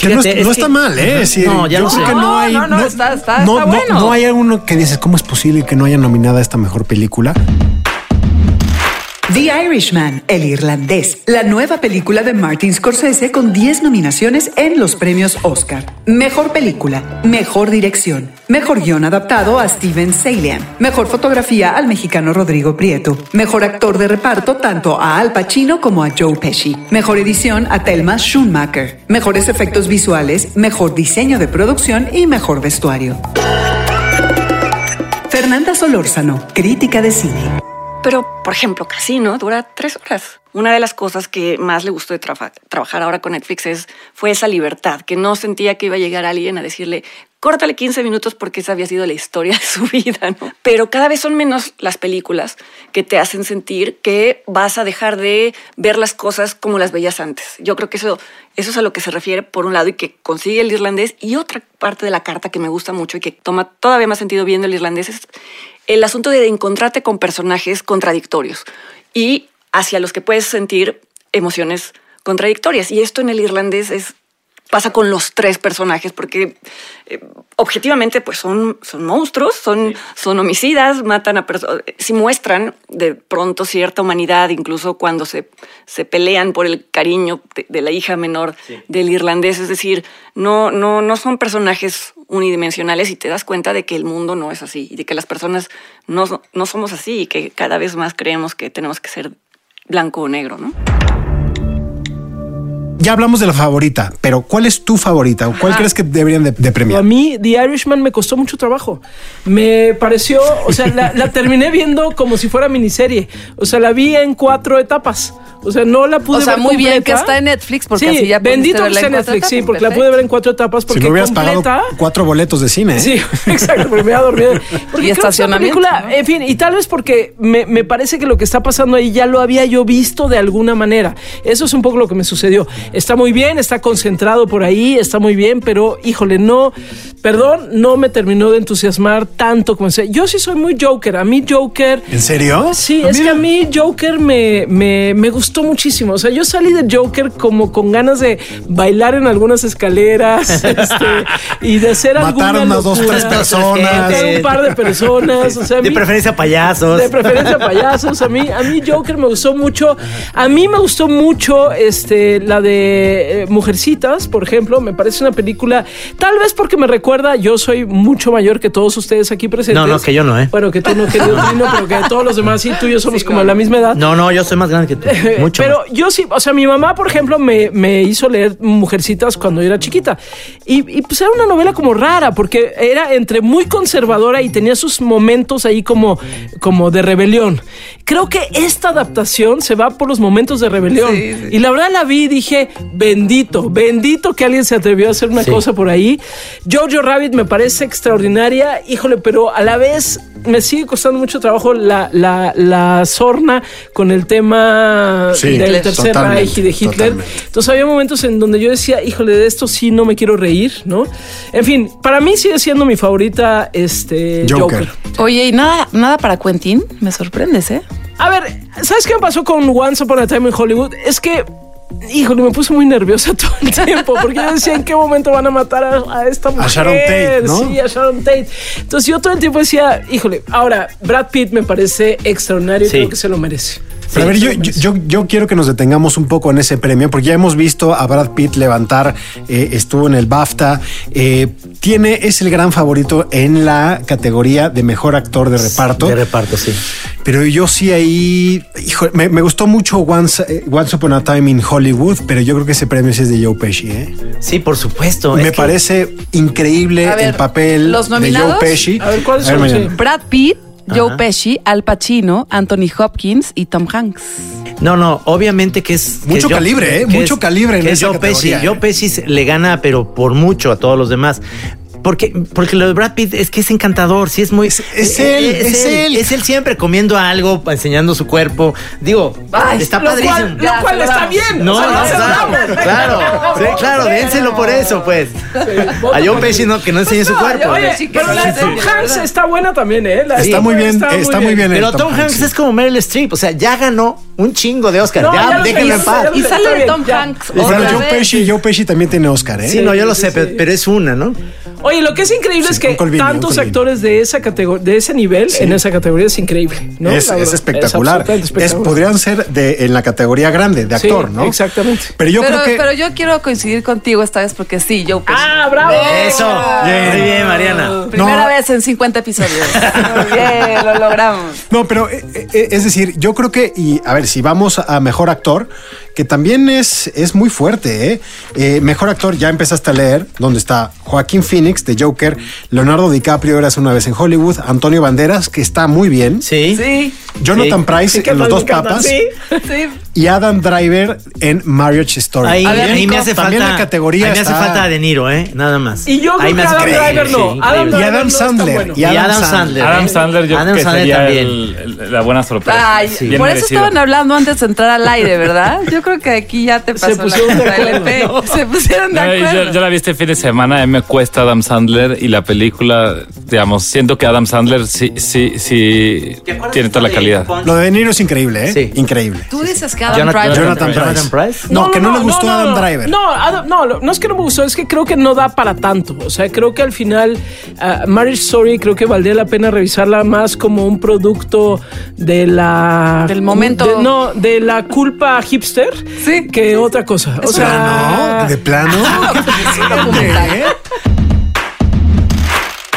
Que no,
Fíjate,
es- no
es
está
que-
mal, ¿eh?
Ajá.
Es decir,
No, ya
yo
lo
creo
sé.
que no
No,
hay.
no, no, está- está-
no,
está
no-
bueno.
no hay alguno que dices, ¿cómo es posible que no haya nominada a esta mejor película?
The Irishman, El Irlandés, la nueva película de Martin Scorsese con 10 nominaciones en los premios Oscar. Mejor película, mejor dirección, mejor guion adaptado a Steven Salian, mejor fotografía al mexicano Rodrigo Prieto, mejor actor de reparto tanto a Al Pacino como a Joe Pesci, mejor edición a Thelma Schoonmaker, mejores efectos visuales, mejor diseño de producción y mejor vestuario. Fernanda Solórzano, crítica de cine.
Pero, por ejemplo, Casino dura tres horas. Una de las cosas que más le gustó de trabajar ahora con Netflix es, fue esa libertad, que no sentía que iba a llegar alguien a decirle, córtale 15 minutos porque esa había sido la historia de su vida, ¿no? Pero cada vez son menos las películas que te hacen sentir que vas a dejar de ver las cosas como las veías antes. Yo creo que eso, eso es a lo que se refiere, por un lado, y que consigue el irlandés. Y otra parte de la carta que me gusta mucho y que toma todavía más sentido viendo el irlandés es el asunto de encontrarte con personajes contradictorios y hacia los que puedes sentir emociones contradictorias. Y esto en el irlandés es pasa con los tres personajes porque eh, objetivamente pues son, son monstruos, son, son homicidas, matan a personas, si muestran de pronto cierta humanidad, incluso cuando se, se pelean por el cariño de, de la hija menor del irlandés, es decir, no, no, no son personajes unidimensionales y te das cuenta de que el mundo no es así y de que las personas no, no somos así y que cada vez más creemos que tenemos que ser blanco o negro, ¿no?
Ya hablamos de la favorita, pero ¿cuál es tu favorita? ¿O ¿Cuál crees que deberían de, de
A
premiar?
mí, The Irishman me costó mucho trabajo. Me pareció, o sea, la, la terminé viendo como si fuera miniserie. O sea, la vi en cuatro etapas. O sea, no la pude
O sea,
ver
muy bien que está en Netflix, porque
sí,
así ya
bendito que esté en Netflix, sí, porque la pude ver en cuatro etapas
Si
porque
me hubieras
completa.
pagado cuatro boletos de cine. ¿eh?
Sí, exacto, porque me había dormido. Porque
Y estacionamiento,
película,
¿no?
en fin, y tal vez porque me, me parece que lo que está pasando ahí ya lo había yo visto de alguna manera. Eso es un poco lo que me sucedió. Está muy bien, está concentrado por ahí, está muy bien, pero híjole, no, perdón, no me terminó de entusiasmar tanto como ese. Yo sí soy muy Joker. A mí Joker.
¿En serio?
Sí,
Ah,
es que a mí Joker me, me, me gustó muchísimo. O sea, yo salí de Joker como con ganas de bailar en algunas escaleras este, y de hacer
Matar
alguna
unas dos, tres personas.
Matar un par de personas. O sea, a
De
mí-
preferencia payasos.
de preferencia payasos. A mí, a mí Joker me gustó mucho. A mí me gustó mucho este, la de eh, Mujercitas, por ejemplo. Me parece una película, tal vez porque me recuerda, yo soy mucho mayor que todos ustedes aquí presentes.
No, no, que yo no, ¿eh?
Bueno, que tú no, querido Trino, pero que todos los demás sí, tú y yo somos como de la misma edad.
No, no, yo soy más grande que tú. Mucho.
Pero
más.
yo sí, o sea, mi mamá, por ejemplo, me, me hizo leer Mujercitas cuando yo era chiquita. Y, y, pues era una novela como rara, porque era entre muy conservadora y tenía sus momentos ahí como, como de rebelión. Creo que esta adaptación se va por los momentos de rebelión. Y la verdad la vi y dije, bendito, bendito que alguien se atrevió a hacer una
Sí.
cosa por ahí. Jojo Rabbit me parece extraordinaria, híjole, pero a la vez me sigue costando mucho trabajo la, la, la sorna con el tema
Sí,
del tercer Reich y de Hitler.
totalmente.
Entonces había momentos en donde yo decía, híjole, de esto sí no me quiero reír, ¿no? En fin, para mí sigue siendo mi favorita este
Joker.
Joker.
Oye, y nada, nada para Quentin, me sorprendes, ¿eh?
A ver, ¿sabes qué me pasó con Once Upon a Time in Hollywood? Es que, híjole, me puse muy nerviosa todo el tiempo porque yo decía en qué momento van a matar a, a esta mujer.
Sharon Tate, ¿no?
Sí, a Sharon Tate. Entonces yo todo el tiempo decía, híjole, ahora Brad Pitt me parece extraordinario y
Sí.
creo que se lo merece.
Pero a ver, yo, yo, yo- quiero que nos detengamos un poco en ese premio, porque ya hemos visto a Brad Pitt levantar, eh, estuvo en el BAFTA, eh, tiene, es el gran favorito en la categoría de mejor actor de reparto.
De reparto, sí.
Pero yo sí ahí, hijo, me, me gustó mucho Once, eh, Once Upon a Time in Hollywood, pero yo creo que ese premio sí es de Joe Pesci. ¿eh?
Sí, por supuesto.
me
Es que-
parece increíble
ver,
el papel
¿los
de Joe? Pesci.
A ver, ¿cuáles son?
Brad Pitt, Joe
Ajá.
Pesci, Al Pacino, Anthony Hopkins y Tom Hanks.
No, no, obviamente que es.
Mucho
que
calibre, ¿eh? Mucho calibre en
que es
esa
Joe Pesci.
categoría, ¿eh?
Joe Pesci le gana, pero por mucho a todos los demás. Porque, porque lo de Brad Pitt es que es encantador, sí es muy. Es,
él, es él.
Es él siempre comiendo algo, enseñando su cuerpo. Digo, está
lo
padrísimo.
Cual, lo cual está bien.
No,
o sea,
no,
celebramos.
claro. Claro, sí, claro, dénselo por eso, pues. A Joe Pesci no, que no enseñe su cuerpo.
Oye, pero la de Tom Hanks está buena también, ¿eh? La
Está muy bien, está muy bien.
Pero
el
Tom Hanks es como Meryl Streep, o sea, ya ganó un chingo de Oscar.
No, ya
ya,
lo
déjenlo en paz.
Y sale de
bien,
Tom. Hanks.
Bueno, Joe. Pesci, Joe Pesci también tiene Oscar, ¿eh?
Sí, no, yo lo sé, pero, pero es una, ¿no?
Oye, lo que es increíble
Sí,
es que tantos actores de esa categoría, de ese nivel, en esa categoría es increíble, ¿no?
es, espectacular. Es,
espectacular.
podrían ser de, en la categoría grande, de
Sí,
actor, ¿no?
Exactamente.
Pero yo
pero,
creo que.
pero yo quiero coincidir contigo esta vez porque sí, Joe Pesci.
¡Ah, bravo!
Eso. Muy bien, Mariana.
Primera
No.
vez en 50 episodios. Muy bien, lo logramos.
No, pero eh, eh, es decir, yo creo que, y a ver, si vamos a mejor actor, que también es, es muy fuerte, ¿eh? Eh, Mejor actor, ya empezaste a leer, donde está Joaquín Phoenix de Joker, Leonardo DiCaprio, eras una vez en Hollywood, Antonio Banderas, que está muy bien,
Sí.
Sí,
Jonathan
Sí.
Price
Sí, que
en Los Dos Papas
sí.
sí.
Y Adam Driver en Marriage Story.
Ahí,
A ver,
ahí me hace
también
falta.
la categoría
ahí me hace
está-
falta De Niro, ¿eh? Nada más.
Y yo creo
Ahí me
que
hace
Adam Driver no.
sí,
Adam.
Y Adam Sandler,
bueno.
y
Y
Adam
Adam
Sandler.
Sandler.
Adam
¿eh?
Sandler yo
Adam
creo que
Sandler
sería
también.
el- el- la buena sorpresa.
Ay, por eso estaban hablando antes de entrar al aire, ¿verdad? Yo creo que aquí ya te pasó
pusieron
la
de acuerdo,
LP.
¿no?
Se pusieron de
No,
acuerdo.
yo, yo la vi este fin de semana, a mí me cuesta Adam Sandler y la película, digamos, siento que Adam Sandler sí, sí, sí tiene toda la calidad.
Lo de De Niro es increíble, ¿eh?
Sí.
Increíble.
Tú dices que Adam
Jonathan,
Driver.
Jonathan
Jonathan Price.
No, que no, le gustó Adam
no.
Driver.
No, Adam- no, no es que no me gustó, es que creo que no da para tanto. O sea, creo que al final ah, Marriage Story creo que valdría la pena revisarla más como un producto de la...
Del momento.
de- no, de la culpa hipster
Sí.
que otra cosa. O sea...
No, de plano.
documental.
¿Eh?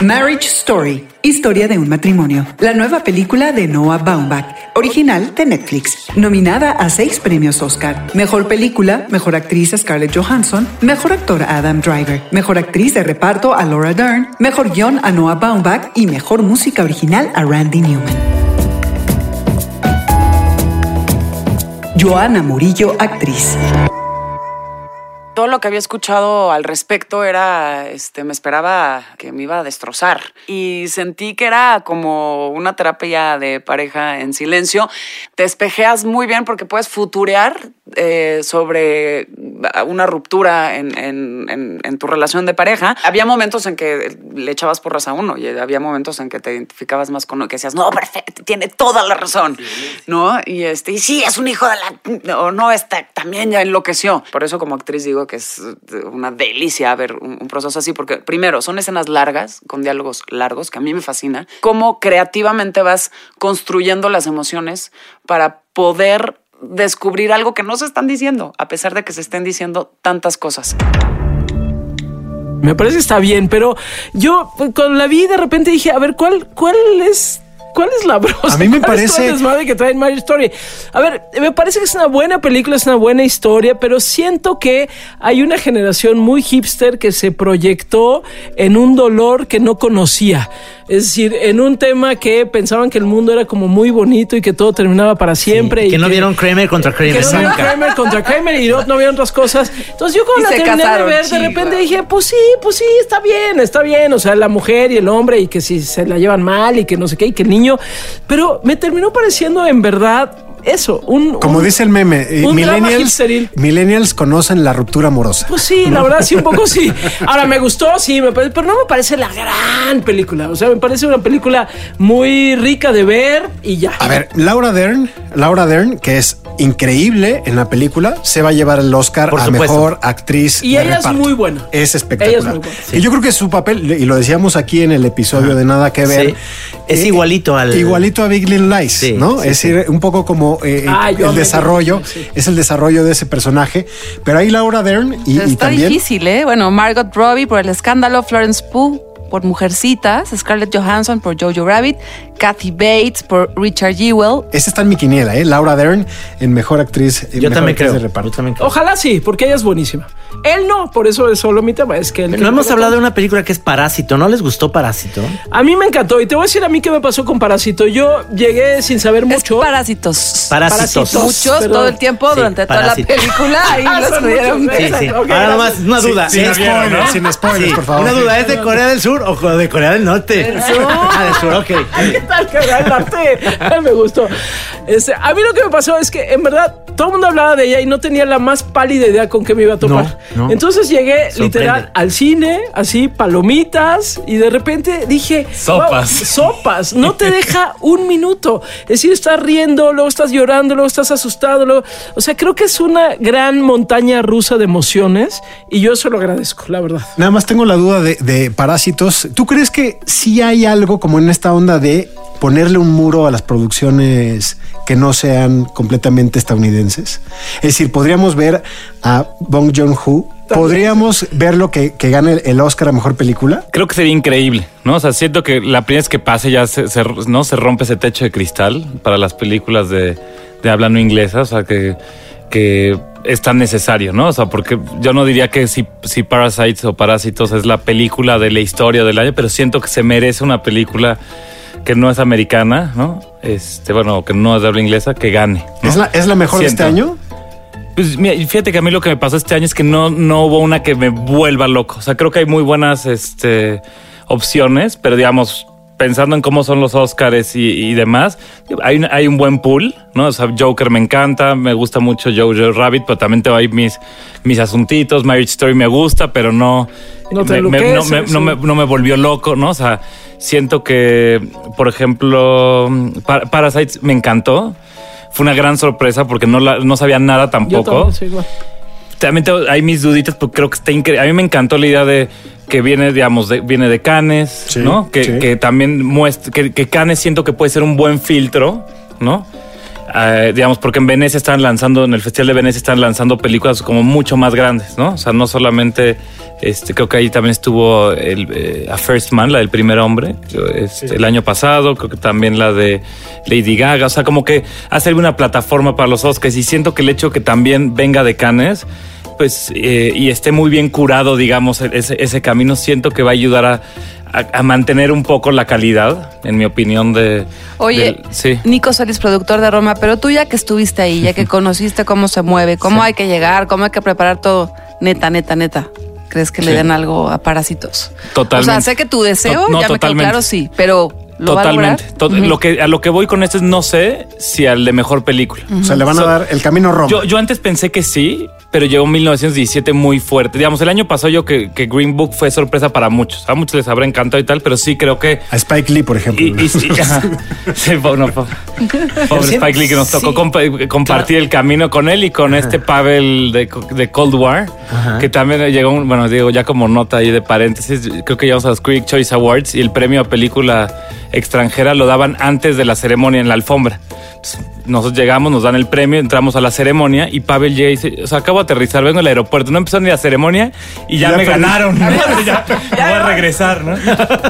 Marriage Story, historia de un matrimonio. La nueva película de Noah Baumbach, original de Netflix. Nominada a seis premios Oscar. Mejor película, mejor actriz a Scarlett Johansson, mejor actor Adam Driver, mejor actriz de reparto a Laura Dern, mejor guion a Noah Baumbach y mejor música original a Randy Newman. Joana Murillo, actriz.
Todo lo que había escuchado al respecto era, este, me esperaba que me iba a destrozar y sentí que era como una terapia de pareja en silencio. Te espejeas muy bien porque puedes futurear eh, sobre una ruptura en, en- en- en tu relación de pareja. Había momentos en que le echabas porras a uno y había momentos en que te identificabas más con uno que decías, no, perfecto, tiene toda la razón, ¿no? Y este, y sí, es un hijo de la, o no, está, también ya enloqueció. Por eso como actriz digo que es una delicia ver un, proceso así, porque primero son escenas largas, con diálogos largos, que a mí me fascina, cómo creativamente vas construyendo las emociones para poder descubrir algo que no se están diciendo, a pesar de que se estén diciendo tantas cosas.
Me parece que está bien, pero yo pues, cuando la vi de repente dije, a ver, ¿cuál, cuál es... ¿Cuál es la brosa?
A mí me
¿Cuál es
parece-
desmadre que trae en Marriage Story. A ver, me parece que es una buena película, es una buena historia, pero siento que hay una generación muy hipster que se proyectó en un dolor que no conocía. Es decir, en un tema que pensaban que el mundo era como muy bonito y que todo terminaba para siempre.
Y
y
que no vieron Kramer contra Kramer.
que no vieron. Kramer contra Kramer y no, no vieron otras cosas. Entonces yo cuando
Y
la terminé
casaron,
de ver, de repente dije, pues sí, pues sí, está bien, está bien. O sea, la mujer y el hombre y que si se la llevan mal y que no sé qué y que el niño. Pero me terminó pareciendo en verdad eso, un...
Como
un-
dice el meme, eh,
un
millennials, millennials conocen la ruptura amorosa.
Pues sí, la verdad sí, un poco sí. Ahora me gustó, sí, me parece, pero no me parece la gran película. O sea, me parece una película muy rica de ver y ya.
A ver, Laura Dern, Laura Dern, que es increíble en la película, se va a llevar el Oscar
Por
a
supuesto.
mejor actriz.
Y
de
ella es muy buena.
Es
Ella
espectacular.
es muy buena,
Y yo creo que su papel, y lo decíamos aquí en el episodio de Nada que ver,
Sí. Es
eh,
igualito al-
Igualito a Big Little Lies,
Sí,
¿no?
sí,
es decir, un poco como eh,
Ah, yo
el desarrollo,
sí.
es el desarrollo de ese personaje. Pero ahí Laura Dern y, y
Está
también.
difícil, ¿eh? Bueno, Margot Robbie por El Escándalo, Florence Pugh por Mujercitas, Scarlett Johansson por Jojo Rabbit, Kathy Bates, por Richard Jewell.
Esta está en mi quiniela, ¿eh? Laura Dern en Mejor Actriz. en
Yo
mejor
también
actriz
creo.
de reparto.
Yo también creo.
Ojalá sí, porque ella es buenísima. Él no, por eso es solo mi tema. Es que él
No hemos hablado de una película que es Parásito. ¿No les gustó Parásito?
A mí me encantó y te voy a decir a mí qué me pasó con Parásito. Yo llegué sin saber mucho.
Parásitos.
Parásitos.
Muchos
perdón.
todo el tiempo
Sí,
durante toda la película. Ahí
Ah,
los pudieron
muchos,
ver.
Sí, sí. Ahora nomás, una duda.
sin
¿Es-
spoilers, sin spoilers,
Sí,
por favor.
Una duda, ¿es de Corea del Sur o de Corea del Norte? Ah, del Sur, ok.
¿Qué tal que? Ay, me gustó. Este, a mí lo que me pasó es que en verdad todo el mundo hablaba de ella y no tenía la más pálida idea con qué me iba a topar.
No, no.
Entonces llegué
Sorprende.
literal al cine, así palomitas y de repente dije
Sopas.
"Wow, sopas. No te deja un minuto. Es decir, estás riendo, luego estás llorando, luego estás asustado. luego- O sea, creo que es una gran montaña rusa de emociones y yo eso lo agradezco, la verdad.
Nada más tengo la duda de, de Parásitos. ¿Tú crees que sí hay algo como en esta onda de ponerle un muro a las producciones que no sean completamente estadounidenses? Es decir, podríamos ver a Bong Joon-ho, podríamos verlo que, que gane el Oscar a Mejor Película.
Creo que sería increíble, ¿no? O sea, siento que la primera vez que pase ya se, se- ¿no? se rompe ese techo de cristal para las películas de, de habla no inglesa, o sea, que, que es tan necesario, ¿no? O sea, porque yo no diría que si, si Parasites o Parásitos es la película de la historia del año, pero siento que se merece una película que no es americana, ¿no? Este, bueno, que no es de habla inglesa, que gane. ¿no?
¿Es, la, ¿Es la mejor de este año?
Pues mira, fíjate que a mí lo que me pasó este año es que no, no hubo una que me vuelva loco. O sea, creo que hay muy buenas este, opciones, pero digamos, pensando en cómo son los Oscars y, y demás, hay, un- hay un buen pool, ¿no? O sea, Joker me encanta, me gusta mucho Jojo Rabbit, pero también tengo ahí mis, mis asuntitos. Marriage Story me gusta, pero no, me, me- no,
enloqueces,
me, no me-
sí.
no me volvió loco, ¿no? O sea, siento que, por ejemplo, Pa- Parasites me encantó. Fue una gran sorpresa porque no, la- no sabía nada
Yo
tampoco
también soy igual.
También tengo- hay mis duditas, porque creo que está increíble. A mí me encantó la idea de que viene, digamos, de, viene de Cannes,
Sí,
¿no? Que,
sí.
que también muestra, que, que Cannes siento que puede ser un buen filtro, ¿no? Eh, digamos, porque en Venecia están lanzando, en el Festival de Venecia están lanzando películas como mucho más grandes, ¿no? O sea, no solamente, este, creo que ahí también estuvo el, eh, A First Man, la del primer hombre, este, el año pasado, creo que también la de Lady Gaga, o sea, como que hace una plataforma para los Oscars y siento que el hecho que también venga de Cannes, pues, eh, y esté muy bien curado, digamos, ese, ese camino, siento que va a ayudar a, a- a mantener un poco la calidad, en mi opinión, de...
Oye,
del- sí.
Nico Solis, productor de Roma, pero tú ya que estuviste ahí, ya que conociste cómo se mueve, cómo hay que llegar, cómo hay que preparar todo, neta, neta, neta. ¿Crees que le den algo a Parásitos?
Totalmente.
O sea, sé que tu deseo,
no,
ya me quedó
totalmente.
claro, sí, pero ¿lo
Totalmente.
va a
To- lo que, a lo que voy con esto es no sé si al de mejor película.
O sea, le van a
So-
dar el camino Roma.
Yo, yo antes pensé que sí, pero llegó 1917 muy fuerte. Digamos, el año pasado yo que, que Green Book fue sorpresa para muchos. A muchos les habrá encantado y tal, pero sí creo que...
a Spike Lee, por ejemplo.
Y, y sí, ajá. Sí, po- no, po- pobre
Sí,
Spike Lee que nos tocó
sí.
compartir el camino con él y con este Pavel de, de Cold War,
Ajá.
que también llegó, un- bueno, digo, ya como nota ahí de paréntesis, creo que llegamos a los Critics Choice Awards y el premio a película extranjera lo daban antes de la ceremonia en la alfombra. Entonces, nosotros llegamos, nos dan el premio, entramos a la ceremonia y Pavel llega y dice, o sea, acabo de aterrizar, vengo al aeropuerto, no empezó ni la ceremonia y ya,
Ya
me ganaron. ya, voy a regresar, ¿no?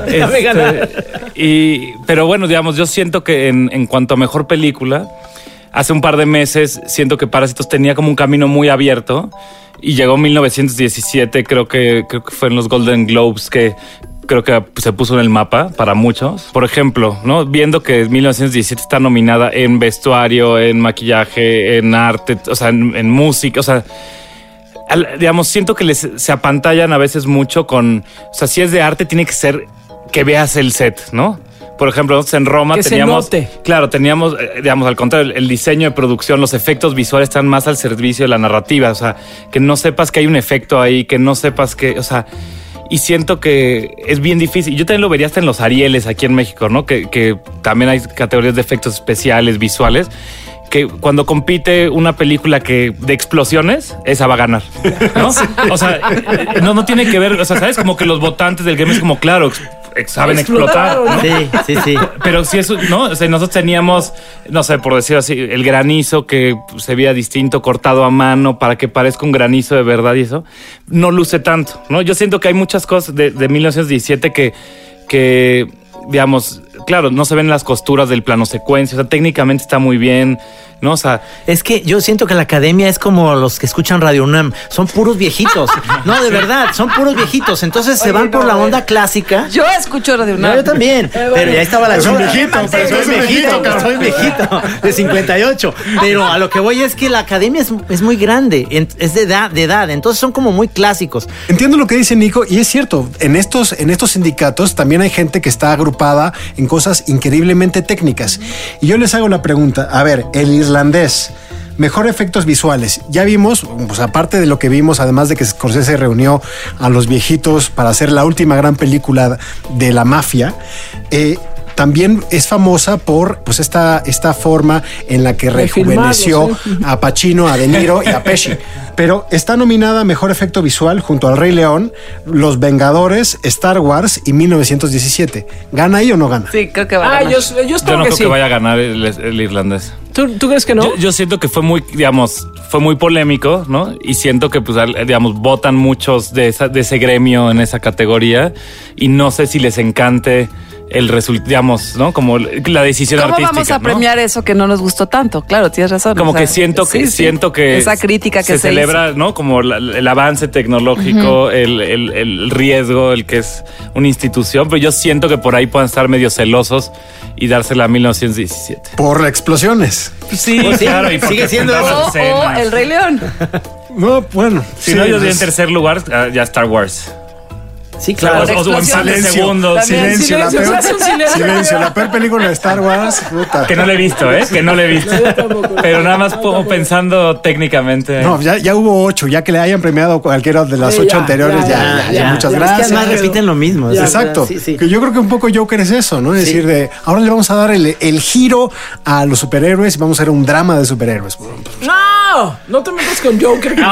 Este, y, pero bueno, digamos, yo siento que en, en cuanto a mejor película, hace un par de meses siento que Parásitos tenía como un camino muy abierto y llegó 1917, creo que, creo que fue en los Golden Globes que creo que se puso en el mapa para muchos. Por ejemplo, ¿no? Viendo que 1917 está nominada en vestuario, en maquillaje, en arte, o sea, en, en música, o sea, digamos, siento que les, se apantallan a veces mucho con, o sea, si es de arte tiene que ser que veas el set, ¿no? Por ejemplo, nosotros en Roma
Que se
teníamos,
note.
claro, teníamos, eh, digamos, al contrario, el, el diseño de producción, los efectos visuales están más al servicio de la narrativa, o sea, que no sepas que hay un efecto ahí, que no sepas que, o sea, y siento que es bien difícil. Yo también lo vería hasta en los Arieles aquí en México, ¿no? Que, que también hay categorías de efectos especiales, visuales. Que cuando compite una película que de explosiones, esa va a ganar. ¿no? O sea, no, no tiene que ver, o sea, sabes como que los votantes del game es como, claro, saben explotar.
Sí, sí, sí.
Pero si eso, ¿no? O sea, nosotros teníamos, no sé, por decir así, el granizo que se veía distinto, cortado a mano para que parezca un granizo de verdad y eso, no luce tanto, ¿no? Yo siento que hay muchas cosas de, de 1917 que, que, digamos, claro, no se ven las costuras del plano secuencia, o sea, técnicamente está muy bien, ¿no? O sea,
Es que yo siento que la academia es como los que escuchan Radio UNAM. Son puros viejitos. No, de verdad, son puros viejitos. Entonces se van por la onda clásica.
Yo escucho Radio
No,
UNAM.
yo también. Pero ya estaba la
Es un viejito, pues,
Soy viejito,
viejito,
soy viejito. De 58. Pero a lo que voy es que la academia es, es muy grande. Es de edad, de edad. Entonces son como muy clásicos.
Entiendo lo que dice Nico y es cierto, en estos, en estos sindicatos también hay gente que está agrupada en cosas increíblemente técnicas. Y yo les hago la pregunta, a ver, el irlandés, mejor efectos visuales. Ya vimos, pues aparte de lo que vimos, además de que Scorsese reunió a los viejitos para hacer la última gran película de la mafia, eh, también es famosa por pues esta, esta forma en la que rejuveneció
sí.
a Pacino, a De Niro y a Pesci. Pero está nominada a Mejor Efecto Visual junto al Rey León, Los Vengadores, Star Wars y 1917. ¿Gana ahí o no gana?
Sí, creo que va a
Ah,
ganar.
yo, yo
yo
espero
no
que
creo
sí.
que vaya a ganar el, el irlandés.
¿Tú, tú crees que no?
Yo, yo siento que fue muy, digamos, fue muy polémico, ¿no? Y siento que, pues, digamos, votan muchos de, esa- de ese gremio en esa categoría y no sé si les encante el resultado, digamos, ¿no? Como la decisión
¿Cómo
artística.
vamos a
¿no?
premiar eso que no nos gustó tanto? Claro, tienes razón.
Como
o sea,
que siento que
sí, sí.
siento que
esa crítica que se,
se, celebra, ¿no? Como la- el avance tecnológico, el, el- el riesgo, el que es una institución, pero yo siento que por ahí puedan estar medio celosos y dársela a 1917.
Por explosiones.
Sí,
Pues sí,
claro, y
sigue siendo.
O, o. El Rey León.
No, bueno.
Si
sí,
no, yo diría en
es-
tercer lugar, ah, ya Star Wars.
Sí,
O
claro.
o- o en
explosiones.
silencio.
Silencio, la
Silencio,
peor,
silencio.
la película de Star Wars. puta.
Que no le he visto, ¿eh? Que no le he visto. Pero nada más como pensando técnicamente.
No, ya, ya hubo ocho, ya que le hayan premiado cualquiera de las
Sí,
ocho
ya,
anteriores, ya,
ya,
ya,
ya,
ya,
ya.
muchas
Ya,
Es que
gracias.
además repiten lo mismo.
Ya,
Exacto.
Sí, sí.
Que yo creo que un poco Joker es eso, ¿no? Es decir, de ahora le vamos a dar el, el giro a los superhéroes y vamos a hacer un drama de superhéroes.
No, no te metas con Joker.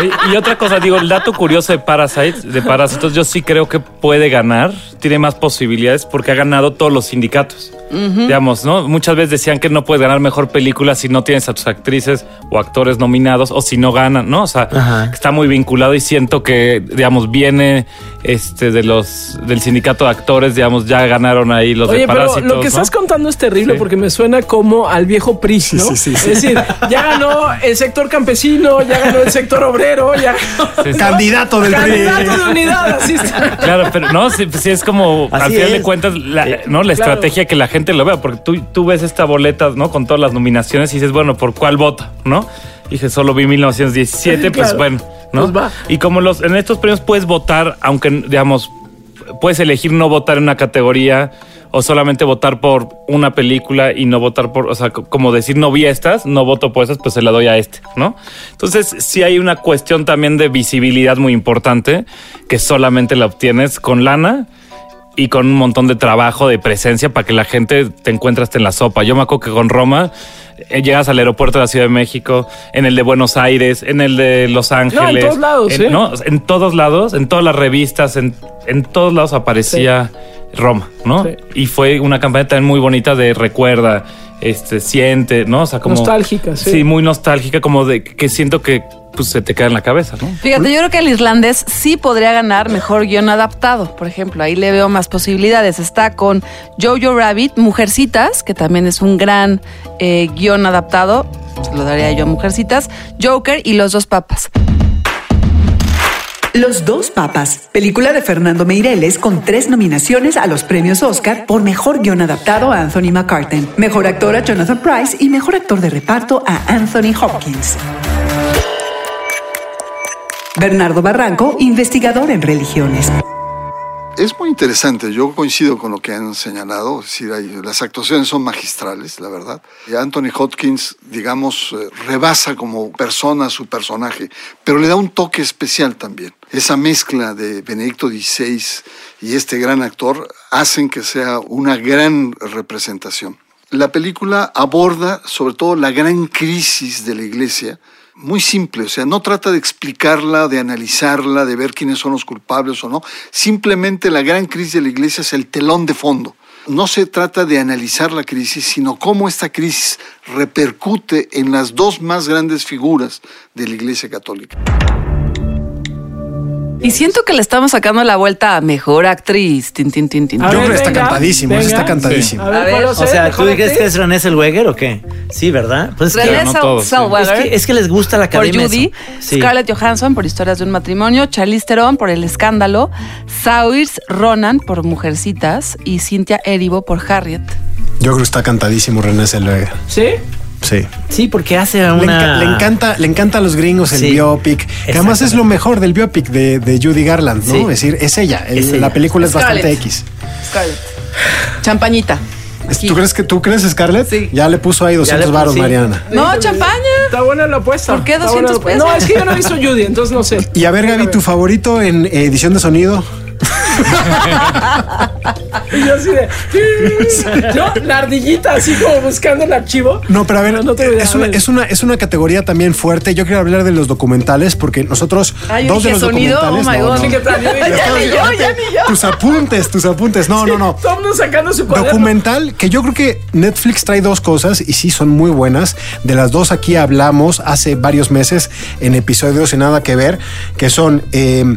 Y, y otra cosa, digo, el dato curioso de Parasite, de Parásitos, yo sí creo que puede ganar, tiene más posibilidades porque ha ganado todos los sindicatos. Digamos, ¿no? Muchas veces decían que no puedes ganar mejor película si no tienes a tus actrices o actores nominados o si no ganan, ¿no? O sea,
Ajá.
está muy vinculado y siento que, digamos, viene este de los del sindicato de actores, digamos, ya ganaron ahí los
Oye,
de
pero
Parásitos.
lo que
¿no?
estás contando es terrible
Sí.
porque me suena como al viejo PRI, ¿no?
sí, sí, sí.
Es decir, ya ganó el sector campesino, ya ganó el sector obrero, ya ganó.
Candidato del
Candidato de unidad, así está.
Claro, pero no, sí, sí es como al final de cuentas la,
Sí.
¿no? la
Claro.
estrategia que la gente lo vea, porque tú, tú ves esta boleta, ¿no? Con todas las nominaciones y dices, bueno, ¿por cuál voto? ¿No? Y dije, solo vi 1917, pues
Claro.
bueno, ¿no?
Pues va.
Y como los en estos premios puedes votar, aunque digamos, puedes elegir no votar en una categoría o solamente votar por una película y no votar por, o sea, co- como decir no vi estas, no voto por esas, pues se la doy a este, ¿no? Entonces, sí hay una cuestión también de visibilidad muy importante que solamente la obtienes con lana y con un montón de trabajo, de presencia para que la gente te encuentre en la sopa. Yo me acuerdo que con Roma llegas al aeropuerto de la Ciudad de México, en el de Buenos Aires, en el de Los Ángeles.
todos lados,
en,
¿eh?
no, en todos lados, en todas las revistas, en, en todos lados aparecía Roma, ¿no?
Sí.
Y fue una campaña también muy bonita de recuerda, este, siente, ¿no? O sea, como.
Nostálgica, sí.
Sí, muy nostálgica, como de que siento que pues, se te queda en la cabeza, ¿no?
Fíjate, yo creo que el irlandés sí podría ganar mejor guion adaptado. Por ejemplo, ahí le veo más posibilidades. Está con Jojo Rabbit, Mujercitas, que también es un gran eh, guion adaptado. Se lo daría yo a Mujercitas. Joker y Los dos papas.
Los dos papas, película de Fernando Meireles con tres nominaciones a los premios Oscar por mejor guion adaptado a Anthony McCartan, mejor actor a Jonathan Price y mejor actor de reparto a Anthony Hopkins. Bernardo Barranco, investigador en religiones.
Es muy interesante, yo coincido con lo que han señalado, es las actuaciones son magistrales, la verdad. Y Anthony Hopkins, digamos, eh, rebasa como persona su personaje, pero le da un toque especial también. Esa mezcla de Benedicto XVI y este gran actor hacen que sea una gran representación. La película aborda sobre todo la gran crisis de la iglesia, muy simple, o sea, no trata de explicarla, de analizarla, de ver quiénes son los culpables o no. Simplemente la gran crisis de la iglesia es el telón de fondo. No se trata de analizar la crisis, sino cómo esta crisis repercute en las dos más grandes figuras de la iglesia católica.
Y siento que le estamos sacando la vuelta a mejor actriz. Tin, tin, tin, tin.
Yo creo que está cantadísimo, está cantadísimo.
A ver, ¿cuál va a
O sea, ¿tú
¿Mejor
crees que es René Zellweger o qué? Sí, ¿verdad? Pues es que,
no todos, sí.
Es que, es que les gusta la
por
academia.
Judy,
eso. Sí.
Scarlett Johansson por Historias de un matrimonio, Charlize Theron por El escándalo, Saoirse Ronan por Mujercitas y Cynthia Erivo por Harriet.
Yo creo que está cantadísimo René Zellweger.
¿Sí?
Sí.
Sí, porque hace
Le,
una...
enca- le encanta, le encanta a los gringos el
Sí,
biopic, que además es lo mejor del biopic de, de Judy Garland, ¿no?
Sí.
Es decir, es ella. el-
Es
La película es bastante. X.
Scarlett. Champañita.
¿Tú crees que tú crees, Scarlett?
Sí.
Ya le puso ahí 200
le
varos, Mariana.
No, champaña.
Está buena la apuesta.
¿Por qué
Está buena la
200
apuesta. No,
pesos?
es que yo no he visto Judy, entonces no sé.
Y a ver, Gaby, tu favorito en edición de sonido.
Y yo así de. No, la ardillita así como buscando el archivo.
No, pero a ver,
No idea,
es,
a
una,
ver.
es, una, es una categoría también fuerte. Yo quiero hablar de los documentales porque nosotros,
yo
dos de los
sonido,
documentales.
oh my God.
Yo
Ya ni yo, ya ni yo.
Tus apuntes, tus apuntes. No, no, no.
Todo el mundo sacando su cuaderno.
Documental que yo creo que Netflix trae dos cosas y sí son muy buenas. De las dos aquí hablamos hace varios meses en episodios sin nada que ver, que son eh,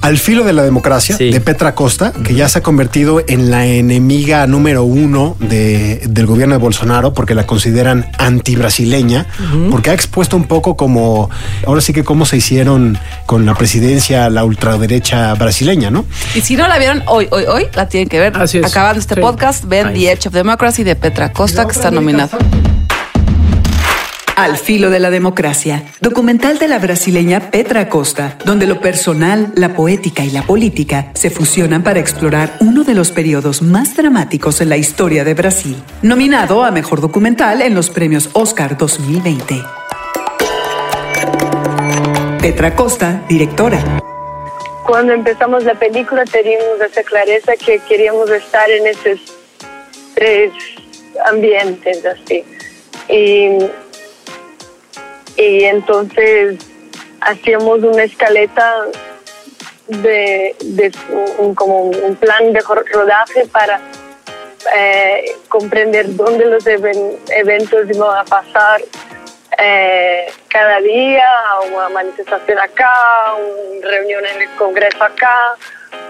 Al filo de la democracia
Sí.
de Petra Costa, que ya se ha convertido en la enemiga número uno de- del gobierno de Bolsonaro porque la consideran antibrasileña, porque ha expuesto un poco como, ahora sí que cómo se hicieron con la presidencia la ultraderecha brasileña, ¿no?
Y si no la vieron hoy, hoy, hoy, la tienen que ver.
Así es.
Acabando este
Sí.
podcast, ven The Edge of Democracy de Petra Costa, que está nominada.
Al filo de la democracia, documental de la brasileña Petra Costa, donde lo personal, la poética y la política se fusionan para explorar uno de los periodos más dramáticos en la historia de Brasil. Nominado a Mejor Documental en los premios Oscar 2020. Petra Costa, directora.
Cuando empezamos la película teníamos esa clareza que queríamos estar en esos tres ambientes así. Y, y entonces hacíamos una escaleta de, un, como un plan de ro- rodaje para eh, comprender dónde los even- eventos iban a pasar eh, cada día, una manifestación acá, una reunión en el Congreso acá,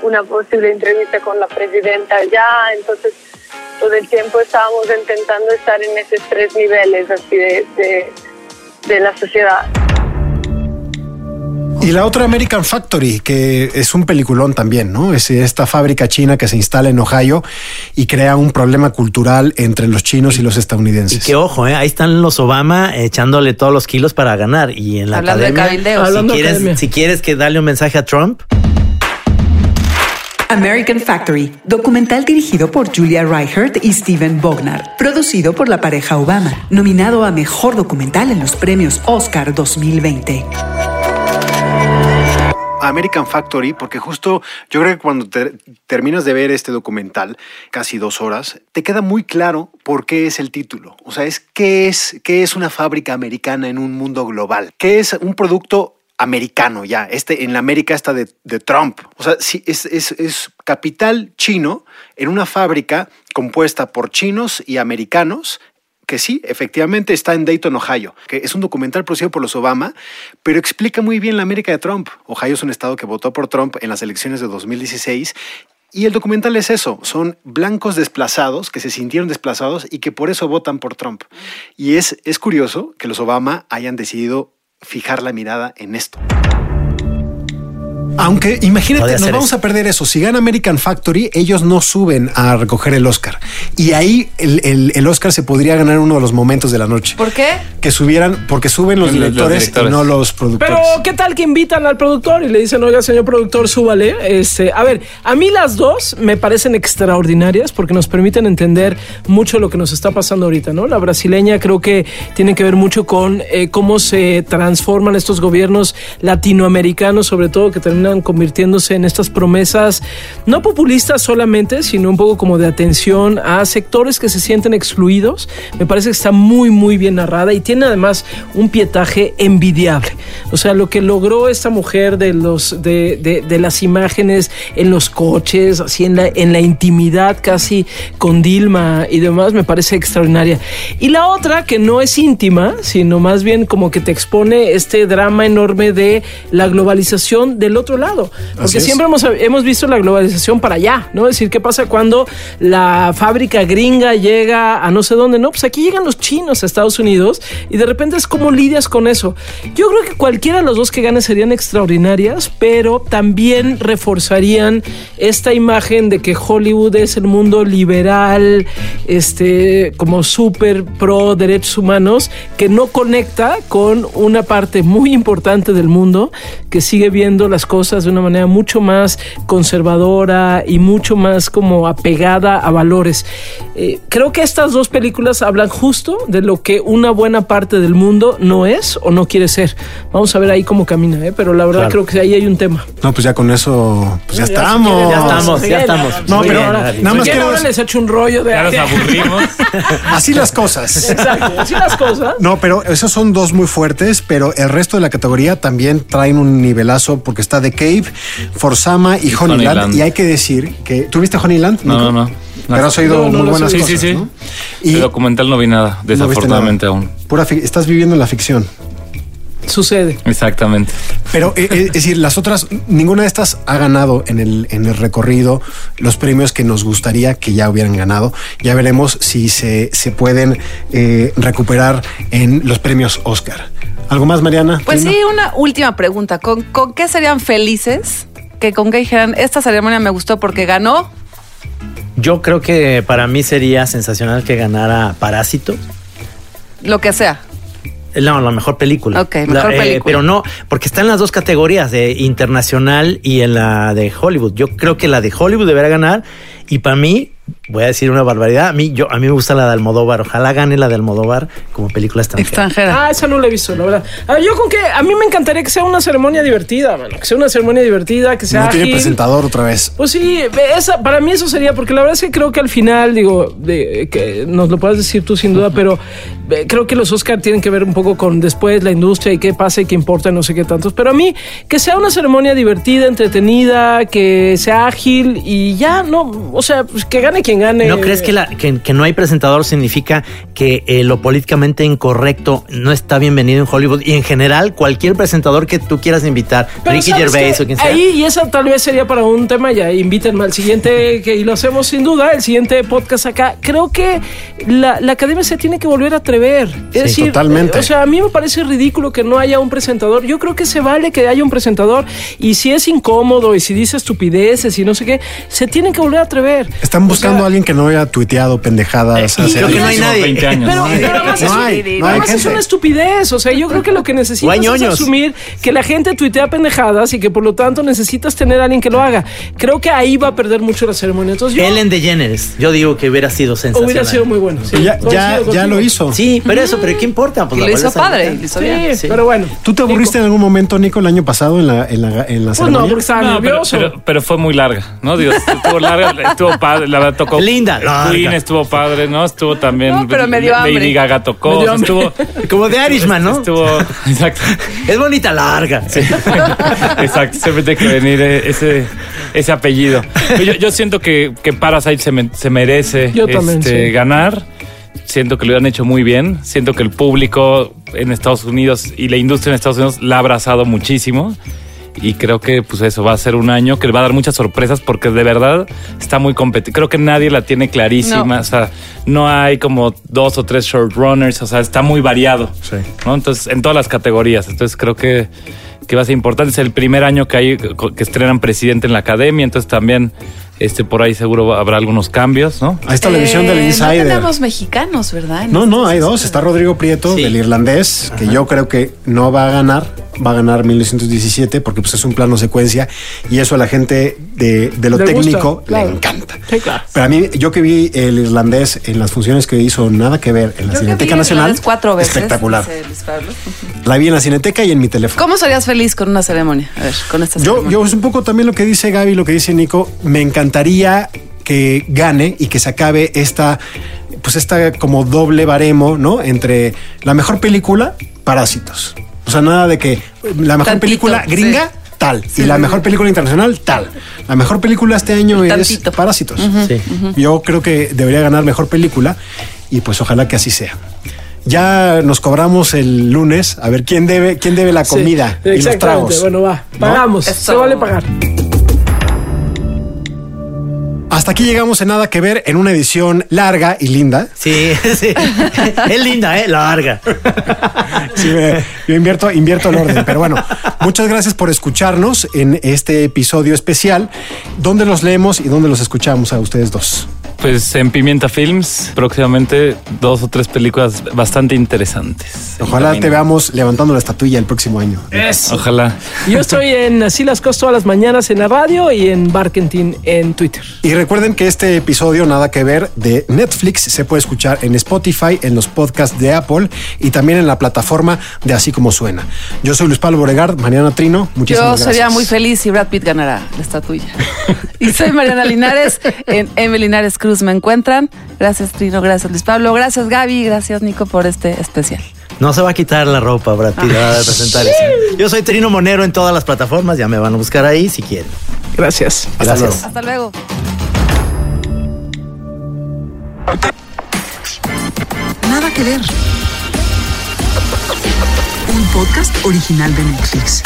una posible entrevista con la presidenta allá. Entonces, todo el tiempo estábamos intentando estar en esos tres niveles así de, de la sociedad.
Y la otra American Factory, que es un peliculón también, ¿no? Es esta fábrica china que se instala en Ohio y crea un problema cultural entre los chinos y los
Y
estadounidenses.
que ojo, ¿eh? ahí están los Obama echándole todos los kilos para ganar. Y en la
Hablando de
academia,
cabildeos.
si,
Hablando de
quieres,
academia.
si quieres que darle un mensaje a Trump,
American Factory, documental dirigido por Julia Reichert y Steven Bognar, producido por la pareja Obama, nominado a Mejor Documental en los premios Oscar 2020.
American Factory, porque justo yo creo que cuando te- terminas de ver este documental, casi dos horas, te queda muy claro por qué es el título. O sea, es qué es, qué es una fábrica americana en un mundo global. ¿Qué es un producto americano ya? Este, en la América está de, Trump. O sea, sí, es, es- es capital chino en una fábrica compuesta por chinos y americanos que sí, efectivamente está en Dayton, Ohio, que es un documental producido por los Obama, pero explica muy bien la América de Trump. Ohio es un estado que votó por Trump en las elecciones de 2016 y el documental es eso, son blancos desplazados que se sintieron desplazados y que por eso votan por Trump. Y es, es curioso que los Obama hayan decidido fijar la mirada en esto. Aunque imagínate, nos vamos
eso.
a perder eso. Si gana American Factory, ellos no suben a recoger el Oscar. Y ahí el, el- el Oscar se podría ganar uno de los momentos de la noche.
¿Por qué?
Que subieran, porque suben los
Los- los
directores,
directores.
y no los productores.
Pero, ¿qué tal que invitan al productor y le dicen, oiga, señor productor, súbale? Este, a ver, a mí las dos me parecen extraordinarias porque nos permiten entender mucho lo que nos está pasando ahorita, ¿no? La brasileña creo que tiene que ver mucho con eh, cómo se transforman estos gobiernos latinoamericanos, sobre todo que terminan convirtiéndose en estas promesas no populistas solamente, sino un poco como de atención a sectores que se sienten excluidos. Me parece que está muy, muy bien narrada y tiene además un pietaje envidiable. O sea, lo que logró esta mujer de los de, de, de las imágenes en los coches, así en la, en la intimidad casi con Dilma y demás, me parece extraordinaria. Y la otra, que no es íntima, sino más bien como que te expone este drama enorme de la globalización del otro lado. Porque siempre hemos, hemos visto la globalización para allá, ¿no? Es decir, ¿qué pasa cuando la fábrica gringa llega a no sé dónde? No, pues aquí llegan los chinos a Estados Unidos y de repente es como lidias con eso. Yo creo que cualquiera de los dos que gane serían extraordinarias, pero también reforzarían esta imagen de que Hollywood es el mundo liberal, este, como súper pro derechos humanos, que no conecta con una parte muy importante del mundo que sigue viendo las cosas de una manera mucho más conservadora y mucho más como apegada a valores. Eh, creo que estas dos películas hablan justo de lo que una buena parte del mundo no es o no quiere ser. Vamos a ver ahí cómo camina, ¿eh? pero la verdad
Claro.
creo que ahí hay un tema.
No, pues ya con eso, pues ya,
Ya,
estamos.
si
Ya estamos, ya estamos.
No,
Muy
pero
bien,
ahora, nada más quiero
ahora les echo un rollo de...
Ya nos aburrimos.
así las cosas.
Exacto, así las cosas.
No, pero esos son dos muy fuertes, pero el resto de la categoría también traen un nivelazo porque está The Cave, Forsama y Honeyland.
Honeyland.
Y hay que decir que. ¿Tuviste Honeyland?
No,
Nico?
no, no.
Pero has oído
No, no
muy buenas
Sí,
cosas.
sí, sí.
¿no?
Y
Y
el documental no vi nada,
no
desafortunadamente
nada.
aún.
Pura estás viviendo la ficción.
Sucede.
Exactamente.
Pero eh, eh, es decir, las otras, ninguna de estas ha ganado en el, en el recorrido los premios que nos gustaría que ya hubieran ganado. Ya veremos si se, se pueden eh, recuperar en los premios Oscar. ¿Algo más, Mariana?
Pues sí, una última pregunta. ¿Con, con qué serían felices? Que con qué dijeran, esta ceremonia me gustó porque ganó.
Yo creo que para mí sería sensacional que ganara Parásito.
Lo que sea.
No, la mejor película.
Ok, mejor
La-
película.
Pero no, porque está en las dos categorías, de internacional y en la de Hollywood. Yo creo que la de Hollywood deberá ganar. Y para mí, voy a decir una barbaridad. A mí, yo, a mí me gusta la de Almodóvar. Ojalá gane la de Almodóvar como película extranjera.
Extranjera.
Ah, esa no la he visto, la verdad. A ver, yo con que a mí me encantaría que sea una ceremonia divertida, mano. Que sea una ceremonia divertida, que sea
No tiene
ágil.
presentador otra vez.
Pues sí, esa, para mí eso sería, porque la verdad es que creo que al final, digo, de, que nos lo puedes decir tú sin duda, pero eh, creo que los Oscar tienen que ver un poco con después la industria y qué pasa y qué importa, no sé qué tantos. Pero a mí, que sea una ceremonia divertida, entretenida, que sea ágil y ya, no, o sea, pues que gane quien gane.
¿No crees que, la, que, que no hay presentador significa que eh, lo políticamente incorrecto no está bienvenido en Hollywood? Y en general, cualquier presentador que tú quieras invitar,
Pero
Ricky
¿sabes
Gervais
qué?
o quien sea.
Ahí, y esa tal vez sería para un tema, ya invítenme al siguiente, que, y lo hacemos sin duda, el siguiente podcast acá. Creo que la, la academia se tiene que volver a atrever. Es
Sí,
decir,
totalmente.
eh, o sea, a mí me parece ridículo que no haya un presentador. Yo creo que se vale que haya un presentador. Y si es incómodo y si dice estupideces y no sé qué, se tienen que volver a atrever.
Están buscando a alguien que no haya tuiteado pendejadas. hace
creo que no hay
años.
nadie.
20 años.
Pero,
No
pero además,
no
es,
hay, no
es una estupidez. O sea, yo creo que lo que necesitas es asumir que la gente tuitea pendejadas y que por lo tanto necesitas tener a alguien que lo haga. Creo que ahí va a perder mucho la ceremonia. Entonces yo
Ellen DeGeneres, yo digo que hubiera sido sensacional.
hubiera sido muy bueno. sí.
Ya, ya, ya lo hizo.
Sí, pero eso, pero ¿qué importa? Pues
lo hizo padre. hizo
Sí.
Sí.
pero bueno.
¿Tú te aburriste en algún momento, Nico, el año pasado en la, en la, en la
Pues no,
ceremonia?
porque estaba
No, pero,
nervioso.
pero, pero fue muy larga, ¿no? Digo, estuvo larga, estuvo padre, la verdad tocó.
Linda.
Queen estuvo padre, ¿no? Estuvo también.
No, pero me dio
Lady
hambre.
Gaga tocó,
Me dio
estuvo.
Como de Irishman, ¿no?
Estuvo. Exacto.
Es bonita, larga.
Exacto, siempre tiene que venir eh, ese, ese apellido. Yo, yo siento que, que Parasite se, me- se merece
Yo también,
este,
sí.
ganar. Siento que lo han hecho muy bien. Siento que el público en Estados Unidos y la industria en Estados Unidos la ha abrazado muchísimo. Y creo que pues eso va a ser un año que le va a dar muchas sorpresas porque de verdad está muy competitivo. Creo que nadie la tiene clarísima.
No.
O sea, no hay como dos o tres short runners. O sea, está muy variado.
Sí.
¿no? Entonces, en todas las categorías. Entonces, creo que, que va a ser importante. Es el primer año que hay que estrenan presidente en la academia. Entonces, también este por ahí seguro habrá algunos cambios, ¿no?
Ahí está la visión del
Eh,
Insider.
No tenemos mexicanos, ¿verdad? En
No, no,
estas
hay dos. Está Rodrigo Prieto,
Sí.
del irlandés, que yo creo que no va a ganar. Va a ganar 1917 porque pues, es un plano secuencia y eso a la gente de, de lo
Le gusta,
técnico
claro.
le encanta.
Sí, claro.
Pero a mí, yo que vi el irlandés en las funciones que hizo nada que ver en la
Yo
Cineteca Nacional,
cuatro veces.
espectacular. La vi en la Cineteca y en mi teléfono.
¿Cómo serías feliz con una ceremonia? A ver, con esta
Yo,
ceremonia.
yo es un poco también lo que dice Gaby, lo que dice Nico. Me encantaría que gane y que se acabe esta, pues esta como doble baremo, ¿no? Entre la mejor película, Parásitos. O sea, nada de que la mejor
Tantito,
película gringa,
sí.
tal.
Sí,
y la
sí,
mejor
sí.
película internacional, tal. La mejor película este año es
Tantito.
Parásitos.
Sí.
Yo creo que debería ganar mejor película y pues ojalá que así sea. Ya nos cobramos el lunes a ver quién debe, quién debe la
Sí,
comida y los
exactamente.
tragos.
Bueno, va.
¿No?
Pagamos. Se vale pagar.
Hasta aquí llegamos en Nada que Ver en una edición larga y linda.
Sí, sí. es linda, ¿eh? Larga.
Sí, me- yo invierto, invierto el orden. Pero bueno, muchas gracias por escucharnos en este episodio especial. ¿Dónde los leemos y dónde los escuchamos a ustedes dos?
Pues en Pimienta Films, próximamente dos o tres películas bastante interesantes.
Ojalá te veamos levantando la estatuilla el próximo año.
Eso.
Ojalá.
Yo estoy en Así las cosas todas las mañanas en la radio y en Barkentin en Twitter.
Y recuerden que este episodio, nada que ver, de Netflix, se puede escuchar en Spotify, en los podcasts de Apple y también en la plataforma de Así Como Suena. Yo soy Luis Pablo Boregard, Mariana Trino,
Yo
muchísimas gracias.
sería muy feliz si Brad Pitt ganara la estatuilla. y soy Mariana Linares. En M. Linares Cruz me encuentran. Gracias, Trino. Gracias, Luis Pablo. Gracias, Gaby. Gracias, Nico, por este especial.
No se va a quitar la ropa, Brad Pitt, va a presentar eso. Yo soy Trino Monero en todas las plataformas, ya me van a buscar ahí si quieren.
Gracias.
Gracias.
Hasta luego.
Nada que ver. Un podcast original de Netflix.